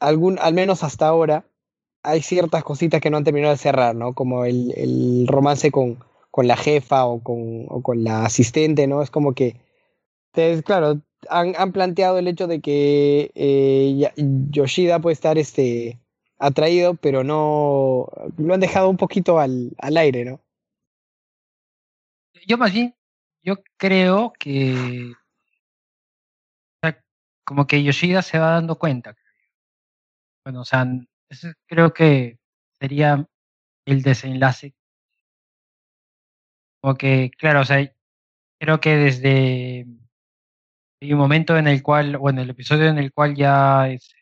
algún, al menos hasta ahora hay ciertas cositas que no han terminado de cerrar, ¿no? Como el, el romance con, con la jefa o con, o con la asistente, ¿no? Es como que, es, claro, han, han, planteado el hecho de que eh, Yoshida puede estar este, atraído, pero no lo han dejado un poquito al, al aire, ¿no? yo más bien, yo creo que como que Yoshida se va dando cuenta. Bueno, o sea, creo que sería el desenlace. Como que, claro, o sea, creo que desde hay un momento en el cual, o en el episodio en el cual ya es,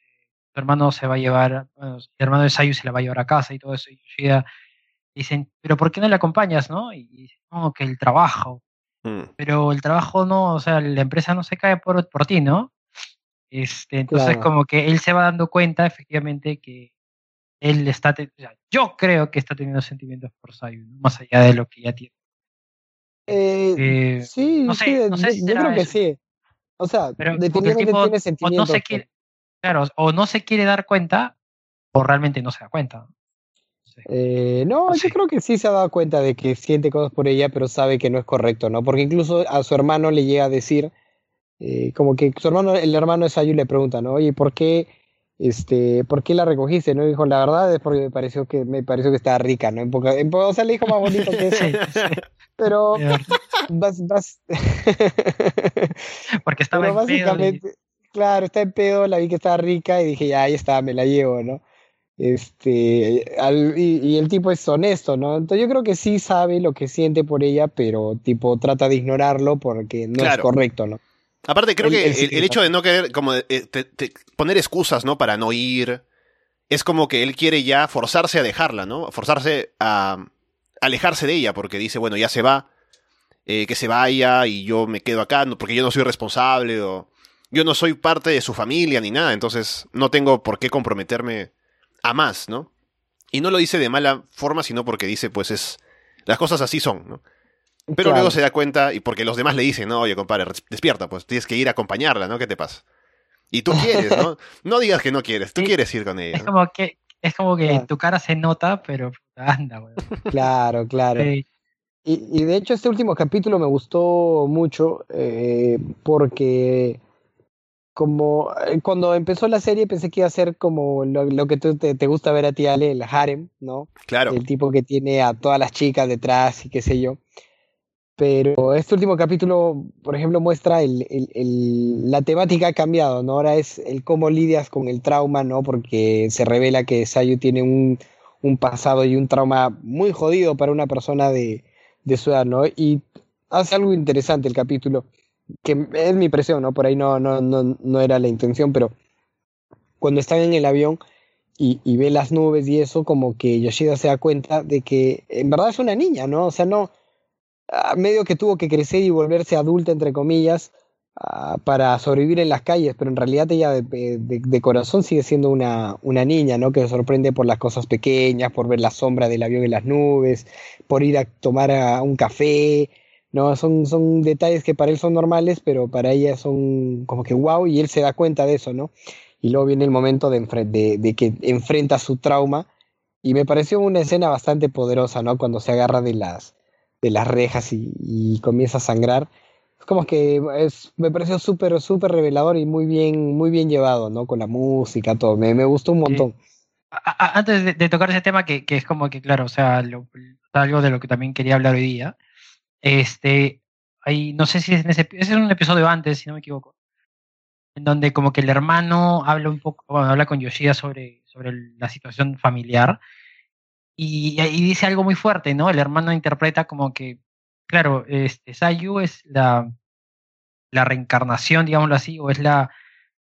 su hermano se va a llevar, bueno, el hermano de Sayu se la va a llevar a casa y todo eso, y Yoshida dicen, pero ¿por qué no le acompañas, no? Y dicen, no, que el trabajo. Mm. Pero el trabajo no, o sea, la empresa no se cae por, por ti, ¿no? Este, entonces como que él se va dando cuenta efectivamente que él está, o sea, yo creo que está teniendo sentimientos por Sayu, más allá de lo que ya tiene. Eh, eh sí, no sé, no sé yo creo que sí. O sea, pero definitivamente tiene sentimientos. No claro, o no se quiere dar cuenta o realmente no se da cuenta. Eh, no, yo creo que sí se ha dado cuenta de que siente cosas por ella, pero sabe que no es correcto, ¿no? Porque incluso a su hermano le llega a decir, eh, como que su hermano, el hermano de Sayu le pregunta, ¿no? Oye, ¿por qué, este, ¿por qué la recogiste? ¿No? Y dijo, la verdad es porque me pareció que, me pareció que estaba rica, ¿no? En poca, o sea, le dijo más bonito que eso. Pero vas, vas. porque estaba en pedo. Claro, está en pedo, la vi que estaba rica y dije, ya, ahí está, me la llevo, ¿no? Este, y, el tipo es honesto, ¿no? Entonces yo creo que sí sabe lo que siente por ella, pero tipo trata de ignorarlo porque no es correcto, ¿no? Aparte, creo que el, hecho de no querer como eh, poner excusas, ¿no? Para no ir, es como que él quiere ya forzarse a dejarla, ¿no? Forzarse a alejarse de ella, porque dice, bueno, ya se va, eh, que se vaya y yo me quedo acá, porque yo no soy responsable o yo no soy parte de su familia ni nada, entonces no tengo por qué comprometerme a más, ¿no? Y no lo dice de mala forma, sino porque dice, pues es. Las cosas así son, ¿no? Pero luego se da cuenta, y porque los demás le dicen, no, oye, compadre, despierta, pues tienes que ir a acompañarla, ¿no? ¿Qué te pasa? Y tú quieres, ¿no? No digas que no quieres, tú quieres ir con ella. Es como que, es como que tu cara se nota, pero anda, güey. Claro, claro. Y, y, de hecho este último capítulo me gustó mucho eh, porque como eh, cuando empezó la serie pensé que iba a ser como lo, que tú te, gusta ver a ti, Ale, el harem, ¿no? Claro. El tipo que tiene a todas las chicas detrás y qué sé yo. Pero este último capítulo, por ejemplo, muestra el, el, la temática ha cambiado, ¿no? Ahora es el cómo lidias con el trauma, ¿no? Porque se revela que Sayu tiene un, un pasado y un trauma muy jodido para una persona de, de su edad, ¿no? Y hace algo interesante el capítulo que es mi impresión, ¿no? Por ahí no, no, no, no era la intención, pero cuando están en el avión y, y, ve las nubes y eso, como que Yoshida se da cuenta de que en verdad es una niña, ¿no? O sea, no, medio que tuvo que crecer y volverse adulta, entre comillas, para sobrevivir en las calles, pero en realidad ella de, de, corazón sigue siendo una, una niña, ¿no? Que se sorprende por las cosas pequeñas, por ver la sombra del avión en las nubes, por ir a tomar a un café, no, son, son detalles que para él son normales, pero para ella son como que wow, y él se da cuenta de eso, ¿no? Y luego viene el momento de, de, que enfrenta su trauma, y me pareció una escena bastante poderosa, ¿no? Cuando se agarra de las, de las rejas y, comienza a sangrar. Es como que es, me pareció súper, súper revelador y muy bien, muy bien llevado, ¿no? Con la música, todo. Me, me gustó un montón. antes de, tocar ese tema, que, que, es como que, claro, o sea, algo de lo que también quería hablar hoy día, este, hay, no sé si es en ese, ese es un episodio antes, si no me equivoco, en donde como que el hermano habla un poco, bueno, habla con Yoshida sobre, sobre la situación familiar y, y, dice algo muy fuerte, ¿no? El hermano interpreta como que, claro, este, Sayu es la, la reencarnación, digámoslo así, o es la,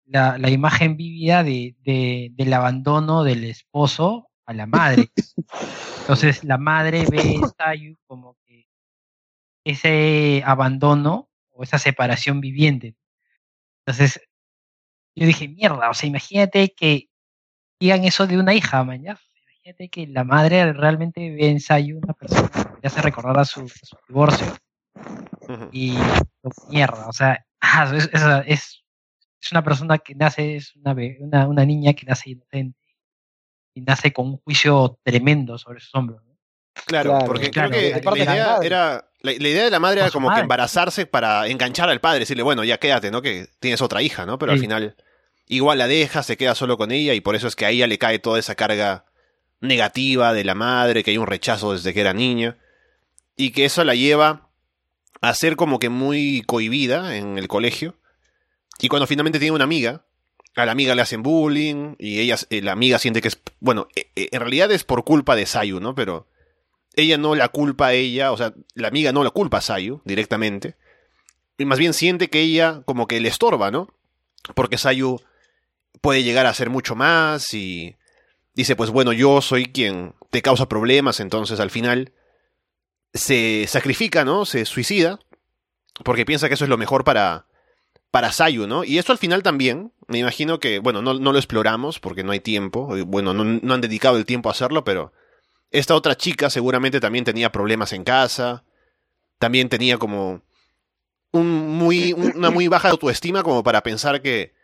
la, la imagen vívida de, de, del abandono del esposo a la madre. Entonces la madre ve a Sayu como que ese abandono o esa separación viviente. Entonces yo dije, mierda, o sea, imagínate que digan eso de una hija, mañana. Imagínate que la madre realmente ve en Sayu una persona que le hace recordar a su, divorcio. Y mierda, o sea, ah, es, es, es, una persona que nace, es una, una, una, niña que nace inocente y nace con un juicio tremendo sobre sus hombros. Claro, porque creo que la, idea era la, idea de la madre era como que embarazarse para enganchar al padre, decirle, bueno, ya quédate, ¿no? Que tienes otra hija, ¿no? Pero al final igual la deja, se queda solo con ella y por eso es que a ella le cae toda esa carga negativa de la madre, que hay un rechazo desde que era niña y que eso la lleva a ser como que muy cohibida en el colegio y cuando finalmente tiene una amiga, a la amiga le hacen bullying y ella, eh, la amiga siente que es, bueno, eh, eh, en realidad es por culpa de Sayu, ¿no? Pero ella no la culpa a ella, o sea, la amiga no la culpa a Sayu directamente. Y más bien siente que ella como que le estorba, ¿no? Porque Sayu puede llegar a ser mucho más y dice, pues bueno, yo soy quien te causa problemas, entonces al final se sacrifica, ¿no? Se suicida porque piensa que eso es lo mejor para para Sayu, ¿no? Y esto al final también, me imagino que, bueno, no, no lo exploramos porque no hay tiempo, bueno, no, no, han dedicado el tiempo a hacerlo, pero esta otra chica seguramente también tenía problemas en casa, también tenía como un muy, una muy baja autoestima como para pensar que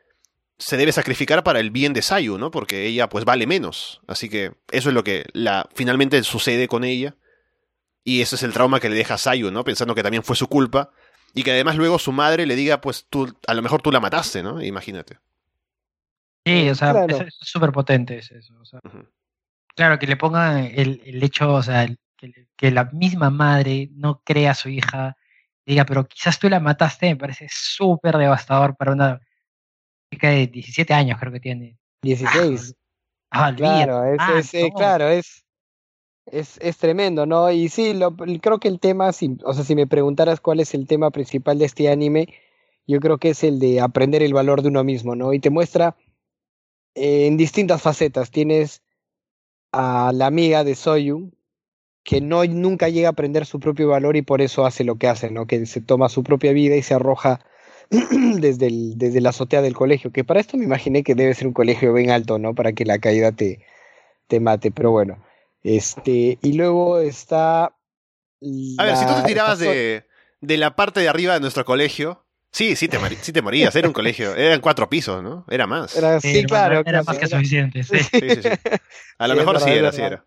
se debe sacrificar para el bien de Sayu, ¿no? Porque ella pues vale menos. Así que eso es lo que la, finalmente sucede con ella. Y ese es el trauma que le deja a Sayu, ¿no? Pensando que también fue su culpa. Y que además luego su madre le diga, pues tú, a lo mejor tú la mataste, ¿no? Imagínate. Sí, o sea, es súper potente eso. O sea, Claro, que le pongan el, el hecho, o sea, que, que, la misma madre no crea a su hija, diga, pero quizás tú la mataste, me parece súper devastador para una chica de 17 años, creo que tiene. 16. Ah, claro, es, ah, es eh, claro, es, es, es, tremendo, ¿no? Y sí, lo, creo que el tema, si, o sea, si me preguntaras cuál es el tema principal de este anime, yo creo que es el de aprender el valor de uno mismo, ¿no? Y te muestra eh, en distintas facetas. Tienes a la amiga de Soyu, que no nunca llega a aprender su propio valor y por eso hace lo que hace, ¿no? Que se toma su propia vida y se arroja desde, el, desde la azotea del colegio, que para esto me imaginé que debe ser un colegio bien alto, ¿no? Para que la caída te, te mate, pero bueno. Este, y luego está... a ver, si tú te tirabas de, de la parte de arriba de nuestro colegio, Sí, sí te, sí te morías, era un colegio, eran cuatro pisos, ¿no? Era más. Era, sí, claro. Era, más que suficiente, sí. sí, sí, A lo mejor sí era, sí era.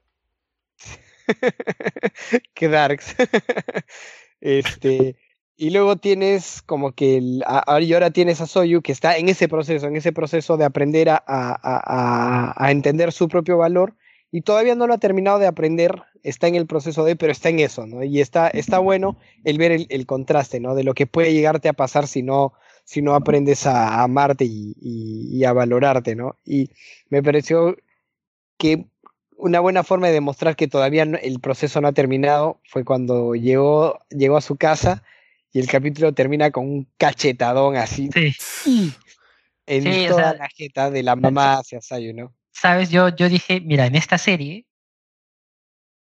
Qué darks. este, y luego tienes como que, el, y ahora tienes a Soyu que está en ese proceso, en ese proceso de aprender a, a, a, entender su propio valor y todavía no lo ha terminado de aprender, está en el proceso de, pero está en eso, ¿no? Y está, está bueno el ver el, contraste, ¿no? De lo que puede llegarte a pasar si no, si no aprendes a amarte y, y, a valorarte, ¿no? Y me pareció que una buena forma de demostrar que todavía el proceso no ha terminado fue cuando llegó, llegó a su casa y el capítulo termina con un cachetadón así. Sí. En toda la jeta de la mamá hacia Sayu, ¿no? Sabes, yo, yo dije, mira, en esta serie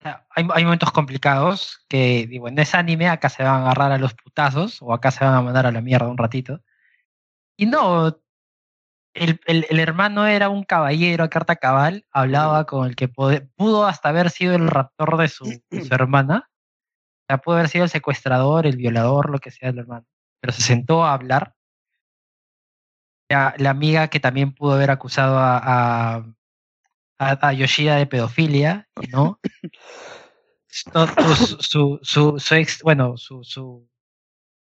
hay, hay, momentos complicados que, digo, en ese anime acá se van a agarrar a los putazos o acá se van a mandar a la mierda un ratito. Y no, el, el, el, hermano era un caballero a carta cabal, hablaba con el que pudo hasta haber sido el raptor de su, de su hermana, o sea, pudo haber sido el secuestrador, el violador, lo que sea del hermano, pero se sentó a hablar. La, la amiga que también pudo haber acusado a, a, a Yoshida de pedofilia, ¿no? su, su, su, su, ex, bueno, su, su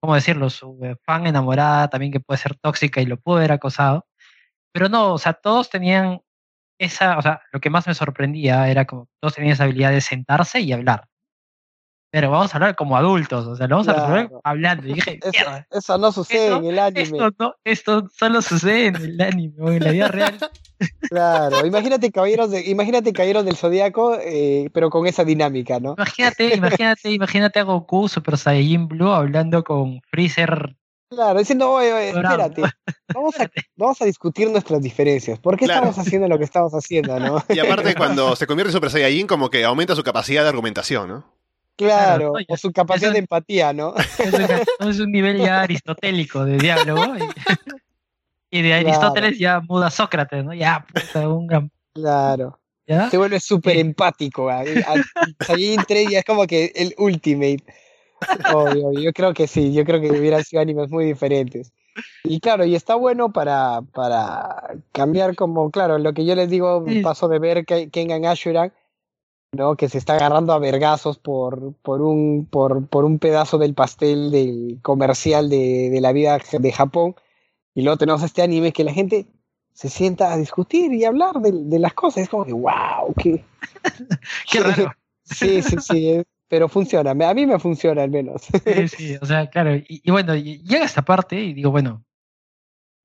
¿cómo decirlo? Su fan enamorada también que puede ser tóxica y lo pudo haber acosado. Pero no, o sea, todos tenían esa, o sea, lo que más me sorprendía era como todos tenían esa habilidad de sentarse y hablar. Pero vamos a hablar como adultos, o sea, lo vamos a resolver hablando. Y dije, Eso, no sucede en el anime. esto, no, esto solo sucede en el anime o en la vida real. Claro, imagínate caballeros de, imagínate caballeros del zodiaco, eh, pero con esa dinámica, ¿no? Imagínate, imagínate, imagínate a Goku Super Saiyajin Blue hablando con Freezer. Claro, diciendo, oye, oye, espérate, vamos a, vamos a discutir nuestras diferencias. ¿Por qué Claro. estamos haciendo lo que estamos haciendo, no? Y aparte, cuando se convierte en Super Saiyajin, como que aumenta su capacidad de argumentación, ¿no? Claro, oye, o su capacidad de empatía, ¿no? Es, una- es un nivel ya aristotélico de diálogo. Y, y de Aristóteles ya muda a Sócrates, ¿no? Ya, puta, un gran. Claro. ¿ya? Se vuelve súper empático. a- a- Saiyajin 3 ya es como que el ultimate. Obvio, yo creo que sí, yo creo que hubieran sido animes muy diferentes. Y claro, y está bueno para, para cambiar como, claro, lo que yo les digo, paso de ver Kengan Ashuran, ¿no? Que se está agarrando a vergazos por, por un, por, por un pedazo del pastel del comercial de, de la vida de Japón. Y luego tenemos este anime que la gente se sienta a discutir y hablar de, de las cosas. Es como que, wow, qué, Qué raro. Sí, sí, sí, es- pero funciona. A mí me funciona al menos. Sí, sí, o sea, claro. Y, y bueno, llega esta parte y digo, bueno,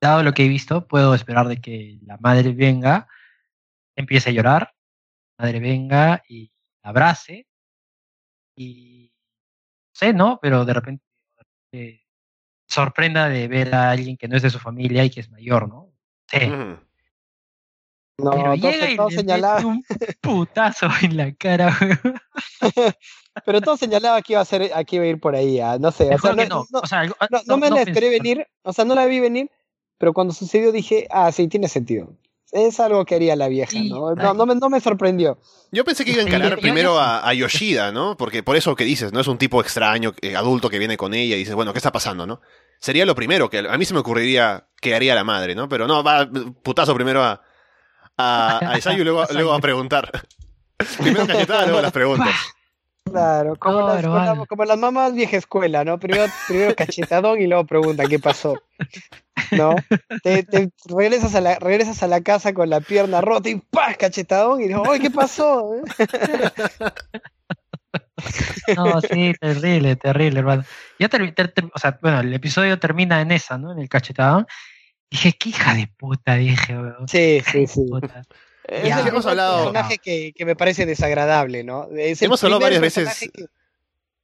dado lo que he visto, puedo esperar de que la madre venga, empiece a llorar, madre venga y la abrace y no sé, ¿no? Pero de repente eh, sorprenda de ver a alguien que no es de su familia y que es mayor, ¿no? Sí. Ujú. No, Pero todo, llega y todo le señalaba, un putazo en la cara. pero todo señalaba que iba a ser, aquí iba a ir por ahí, ah, no sé, o sea, que no, no. no- O sea, algo- no- no me la pensé- esperé venir, o sea, no la vi venir, pero cuando sucedió dije, ah, sí, tiene sentido. Es algo que haría la vieja, ¿no? No, no me, no me sorprendió. Yo pensé que iba a encarar primero a, a Yoshida, ¿no? Porque por eso que dices, ¿no? Es un tipo extraño, eh, adulto que viene con ella y dices, bueno, ¿qué está pasando, no? Sería lo primero que a mí se me ocurriría que haría la madre, ¿no? Pero no, va putazo primero a, a, a Isayu y luego, luego a preguntar. primero cachetada, luego las preguntas. Claro, como, las, como las mamás vieja escuela, ¿no? Primero, primero cachetadón y luego pregunta qué pasó. ¿No? Te, te regresas, a la, regresas a la casa con la pierna rota y ¡pah! cachetadón y dices, ¡ay, qué pasó! No, sí, terrible, terrible, hermano. Ya ter- ter- o sea, bueno, el episodio termina en esa, ¿no? En el cachetadón. Dije, qué hija de puta, dije, weón. Sí, sí, sí. Puta. Es Ya. el Hemos hablado- personaje que, que me parece desagradable, ¿no? Es Hemos hablado varias veces- que-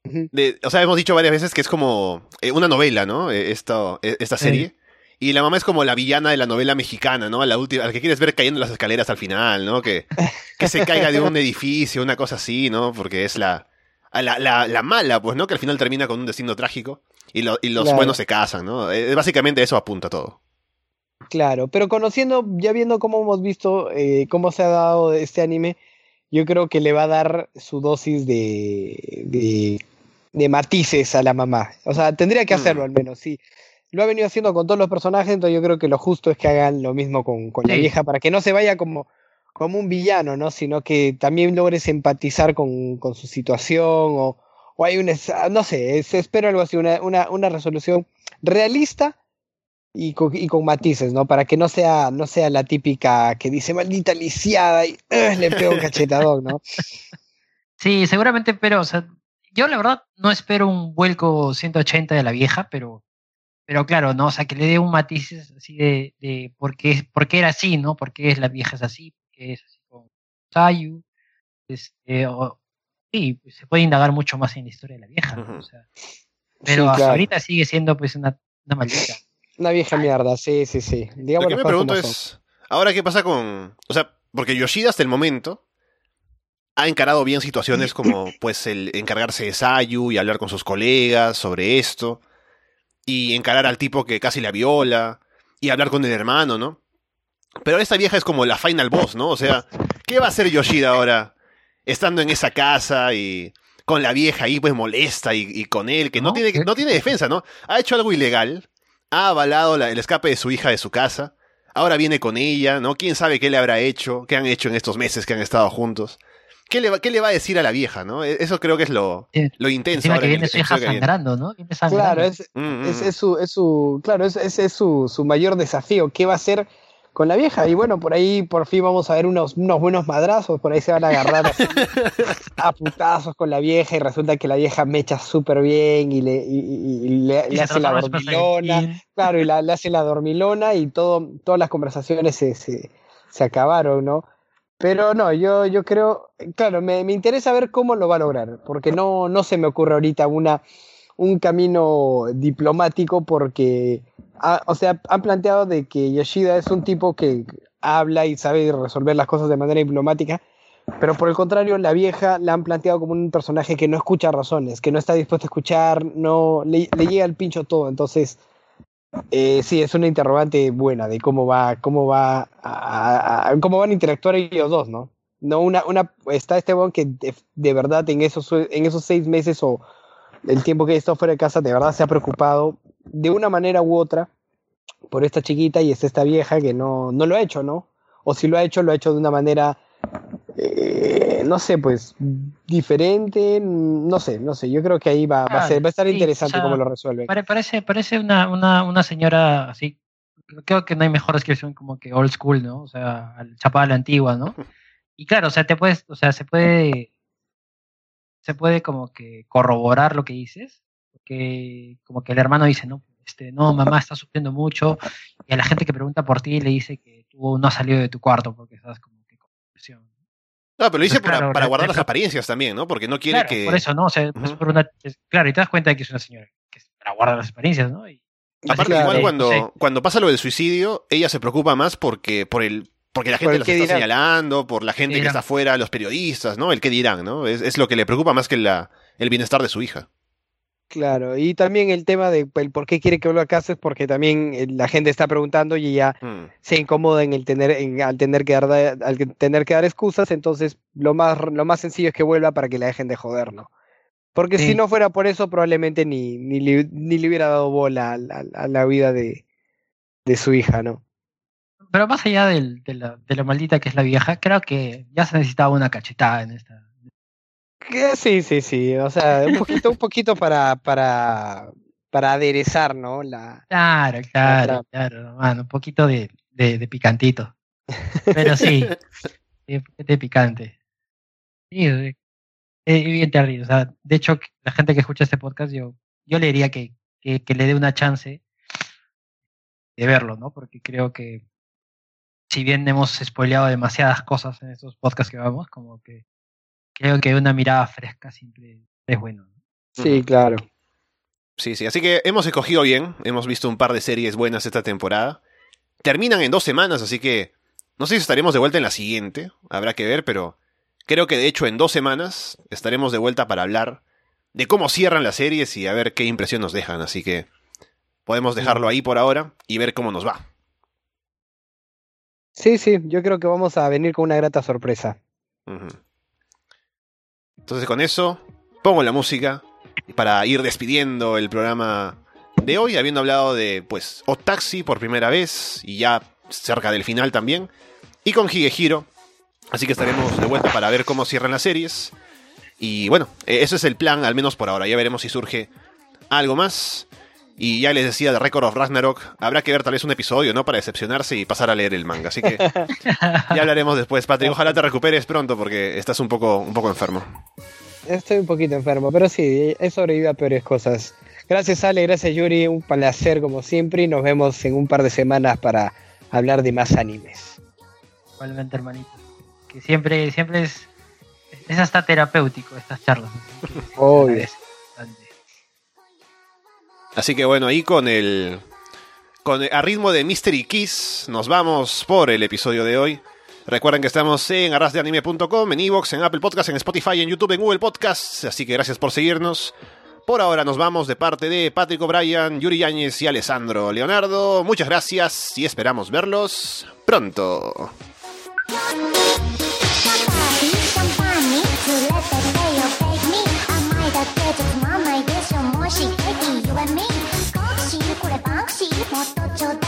Ujú. De- o sea, hemos dicho varias veces que es como eh, una novela, ¿no? Eh, Esto, eh, esta Sí. Y la mamá es como la villana de la novela mexicana, ¿no? La última, la que quieres ver cayendo las escaleras al final, ¿no? Que, que se caiga de un edificio, una cosa así, ¿no? Porque es la, a la, la, la mala, pues, ¿no? Que al final termina con un destino trágico y, lo- y los Claro. buenos se casan, ¿no? Eh, básicamente eso apunta todo. Claro, pero conociendo, ya viendo cómo hemos visto eh, cómo se ha dado este anime, yo creo que le va a dar su dosis de, de, de matices a la mamá. O sea, tendría que hacerlo Mm. al menos, sí. Lo ha venido haciendo con todos los personajes, entonces yo creo que lo justo es que hagan lo mismo con, con la vieja, para que no se vaya como, como un villano, ¿no? Sino que también logres empatizar con, con su situación o, o hay una, no sé, es- espero algo así, una, una, una resolución realista y con, y con matices, ¿no? Para que no sea, no sea la típica que dice maldita lisiada y le pego un cachetadón, ¿no? Sí, seguramente, pero, o sea, yo la verdad no espero un vuelco 180 de la vieja, pero, pero claro, ¿no? O sea, que le dé un matiz así de, de por, qué, por qué era así, ¿no? ¿Por qué es la vieja es así? ¿Por qué es así con Sayu? Este, o, sí, pues, se puede indagar mucho más en la historia de la vieja, ¿no? O sea, pero Sí, hasta claro. ahorita sigue siendo pues una, una maldita. Una vieja mierda, sí, sí, sí. Digamos Lo que me pregunto son. es, ¿ahora qué pasa con...? O sea, porque Yoshida hasta el momento ha encarado bien situaciones como, pues, el encargarse de Sayu y hablar con sus colegas sobre esto, y encarar al tipo que casi la viola, y hablar con el hermano, ¿no? Pero esta vieja es como la final boss, ¿no? O sea, ¿qué va a hacer Yoshida ahora estando en esa casa y con la vieja ahí pues molesta y, y con él, que no, ¿No? tiene, no tiene defensa, ¿no? Ha hecho algo ilegal, ha avalado la- el escape de su hija de su casa, ahora viene con ella, ¿no? ¿Quién sabe qué le habrá hecho, qué han hecho en estos meses que han estado juntos? ¿Qué le, va, ¿qué le va a decir a la vieja, no? E, eso creo que es lo, lo intenso. Ahora que en viene su hija que sangrando, ¿no? Viene sangrando. Claro, es, Mm, mm, es, mm. es su, es su, claro, es- ese es su, su mayor desafío. ¿Qué va a hacer con la vieja? Y bueno, por ahí por fin vamos a ver unos, unos buenos madrazos, por ahí se van a agarrar así, a putazos con la vieja y resulta que la vieja mecha súper bien y le, y, y- y le, Y le se hace la dormilona. Claro, y la, le hace la dormilona y todo, todas las conversaciones se, se, se acabaron, ¿no? Pero no, yo, yo creo, claro, me, me interesa ver cómo lo va a lograr, porque no, no se me ocurre ahorita una, un camino diplomático, porque, ah, o sea, han planteado de que Yoshida es un tipo que habla y sabe resolver las cosas de manera diplomática, pero por el contrario, la vieja la han planteado como un personaje que no escucha razones, que no está dispuesto a escuchar, no le, le llega al pincho todo, entonces eh, sí, es una interrogante buena de cómo va, cómo va a- cómo van a interactuar ellos dos, ¿no? No, una, una, está este bon que de, verdad en esos, en esos seis meses o el tiempo que he estado fuera de casa, de verdad se ha preocupado de una manera u otra por esta chiquita y es esta vieja que no, no lo ha hecho, ¿no? O si lo ha hecho, lo ha hecho de una manera, eh, no sé, pues diferente, no sé, no sé. Yo creo que ahí va, va a, ser, va a estar Sí, interesante o sea, cómo lo resuelven. Pare- parece parece una, una, una señora así. Creo que no hay mejor descripción como que old school, ¿no? O sea, chapada a la antigua, ¿no? Y claro, o sea, te puedes, o sea, se puede, se puede como que corroborar lo que dices, porque como que el hermano dice, no, este, no, mamá está sufriendo mucho, y a la gente que pregunta por ti le dice que tú no has salido de tu cuarto porque estás como que con depresión. No, pero lo dice Pues para, claro, para guardar las apariencias también, ¿no? Porque no quiere Claro, que. por eso, ¿no? O sea, es Ujú. por una, es- claro, y te das cuenta de que es una señora que es para guardar las apariencias, ¿no? Y, Aparte, igual cuando, Sí. cuando pasa lo del suicidio, ella se preocupa más porque por el porque la Por gente el las está dirán. señalando, por la gente ¿Qué que está afuera, los periodistas, ¿no? El qué dirán, ¿no? Es, es lo que le preocupa más que la, el bienestar de su hija. Claro, y también el tema de el por qué quiere que vuelva a casa es porque también eh, la gente está preguntando y ella Mm. se incomoda en el tener, en- al tener que dar, al que- tener que dar excusas, entonces lo más, lo más sencillo es que vuelva para que la dejen de joder, ¿no? Porque si no fuera por eso, probablemente ni, ni, le, ni le hubiera dado bola a, la- a la vida de, de su hija, ¿no? Pero más allá del- de, la, de lo maldita que es la vieja, creo que ya se necesitaba una cachetada en esta. Que sí, sí, sí, o sea, un poquito, un poquito para, para, para aderezar, ¿no? La, Claro, claro, claro, hermano, un poquito de, de, de picantito. Pero sí, poquito de picante. Sí, es bien terrible. O sea, de hecho, la gente que escucha este podcast, yo, yo le diría que, que, que le dé una chance de verlo, ¿no? Porque creo que si bien hemos spoileado demasiadas cosas en estos podcasts que vamos, como que creo que una mirada fresca siempre es bueno. ¿no? sí, claro. Sí, sí. Así que hemos escogido bien. Hemos visto un par de series buenas esta temporada. Terminan en dos semanas, así que no sé si estaremos de vuelta en la siguiente. Habrá que ver, pero creo que de hecho en dos semanas estaremos de vuelta para hablar de cómo cierran las series y a ver qué impresión nos dejan. Así que podemos dejarlo ahí por ahora y ver cómo nos va. Sí, sí, yo creo que vamos a venir con una grata sorpresa. Entonces con eso pongo la música para ir despidiendo el programa de hoy, habiendo hablado de pues O Taxi por primera vez y ya cerca del final también, y con Higehiro. Así que estaremos de vuelta para ver cómo cierran las series. Y bueno, eh, eso es el plan, al menos por ahora. Ya veremos si surge algo más. Y ya les decía de Record of Ragnarok, habrá que ver tal vez un episodio, ¿no? Para decepcionarse y pasar a leer el manga. Así que ya hablaremos después, Patrick. Ojalá te recuperes pronto porque estás un poco, un poco enfermo. Estoy un poquito enfermo, pero sí, he sobrevivido a peores cosas. Gracias Ale, gracias Yuri, un placer como siempre y nos vemos en un par de semanas para hablar de más animes. Igualmente, hermanito. Que siempre, siempre es, es hasta terapéutico estas charlas. Obvio. Así que bueno, ahí con el. Con a ritmo de Mystery Kiss, nos vamos por el episodio de hoy. Recuerden que estamos en arrasdeanime.com, en Evox, en Apple Podcasts, en Spotify, en YouTube, en Google Podcasts. Así que gracias por seguirnos. Por ahora nos vamos de parte de Patrick O'Brien, Yuri Yáñez y Alessandro Leonardo. Muchas gracias y esperamos verlos pronto. しっかり言これバンクシーもっとちょうい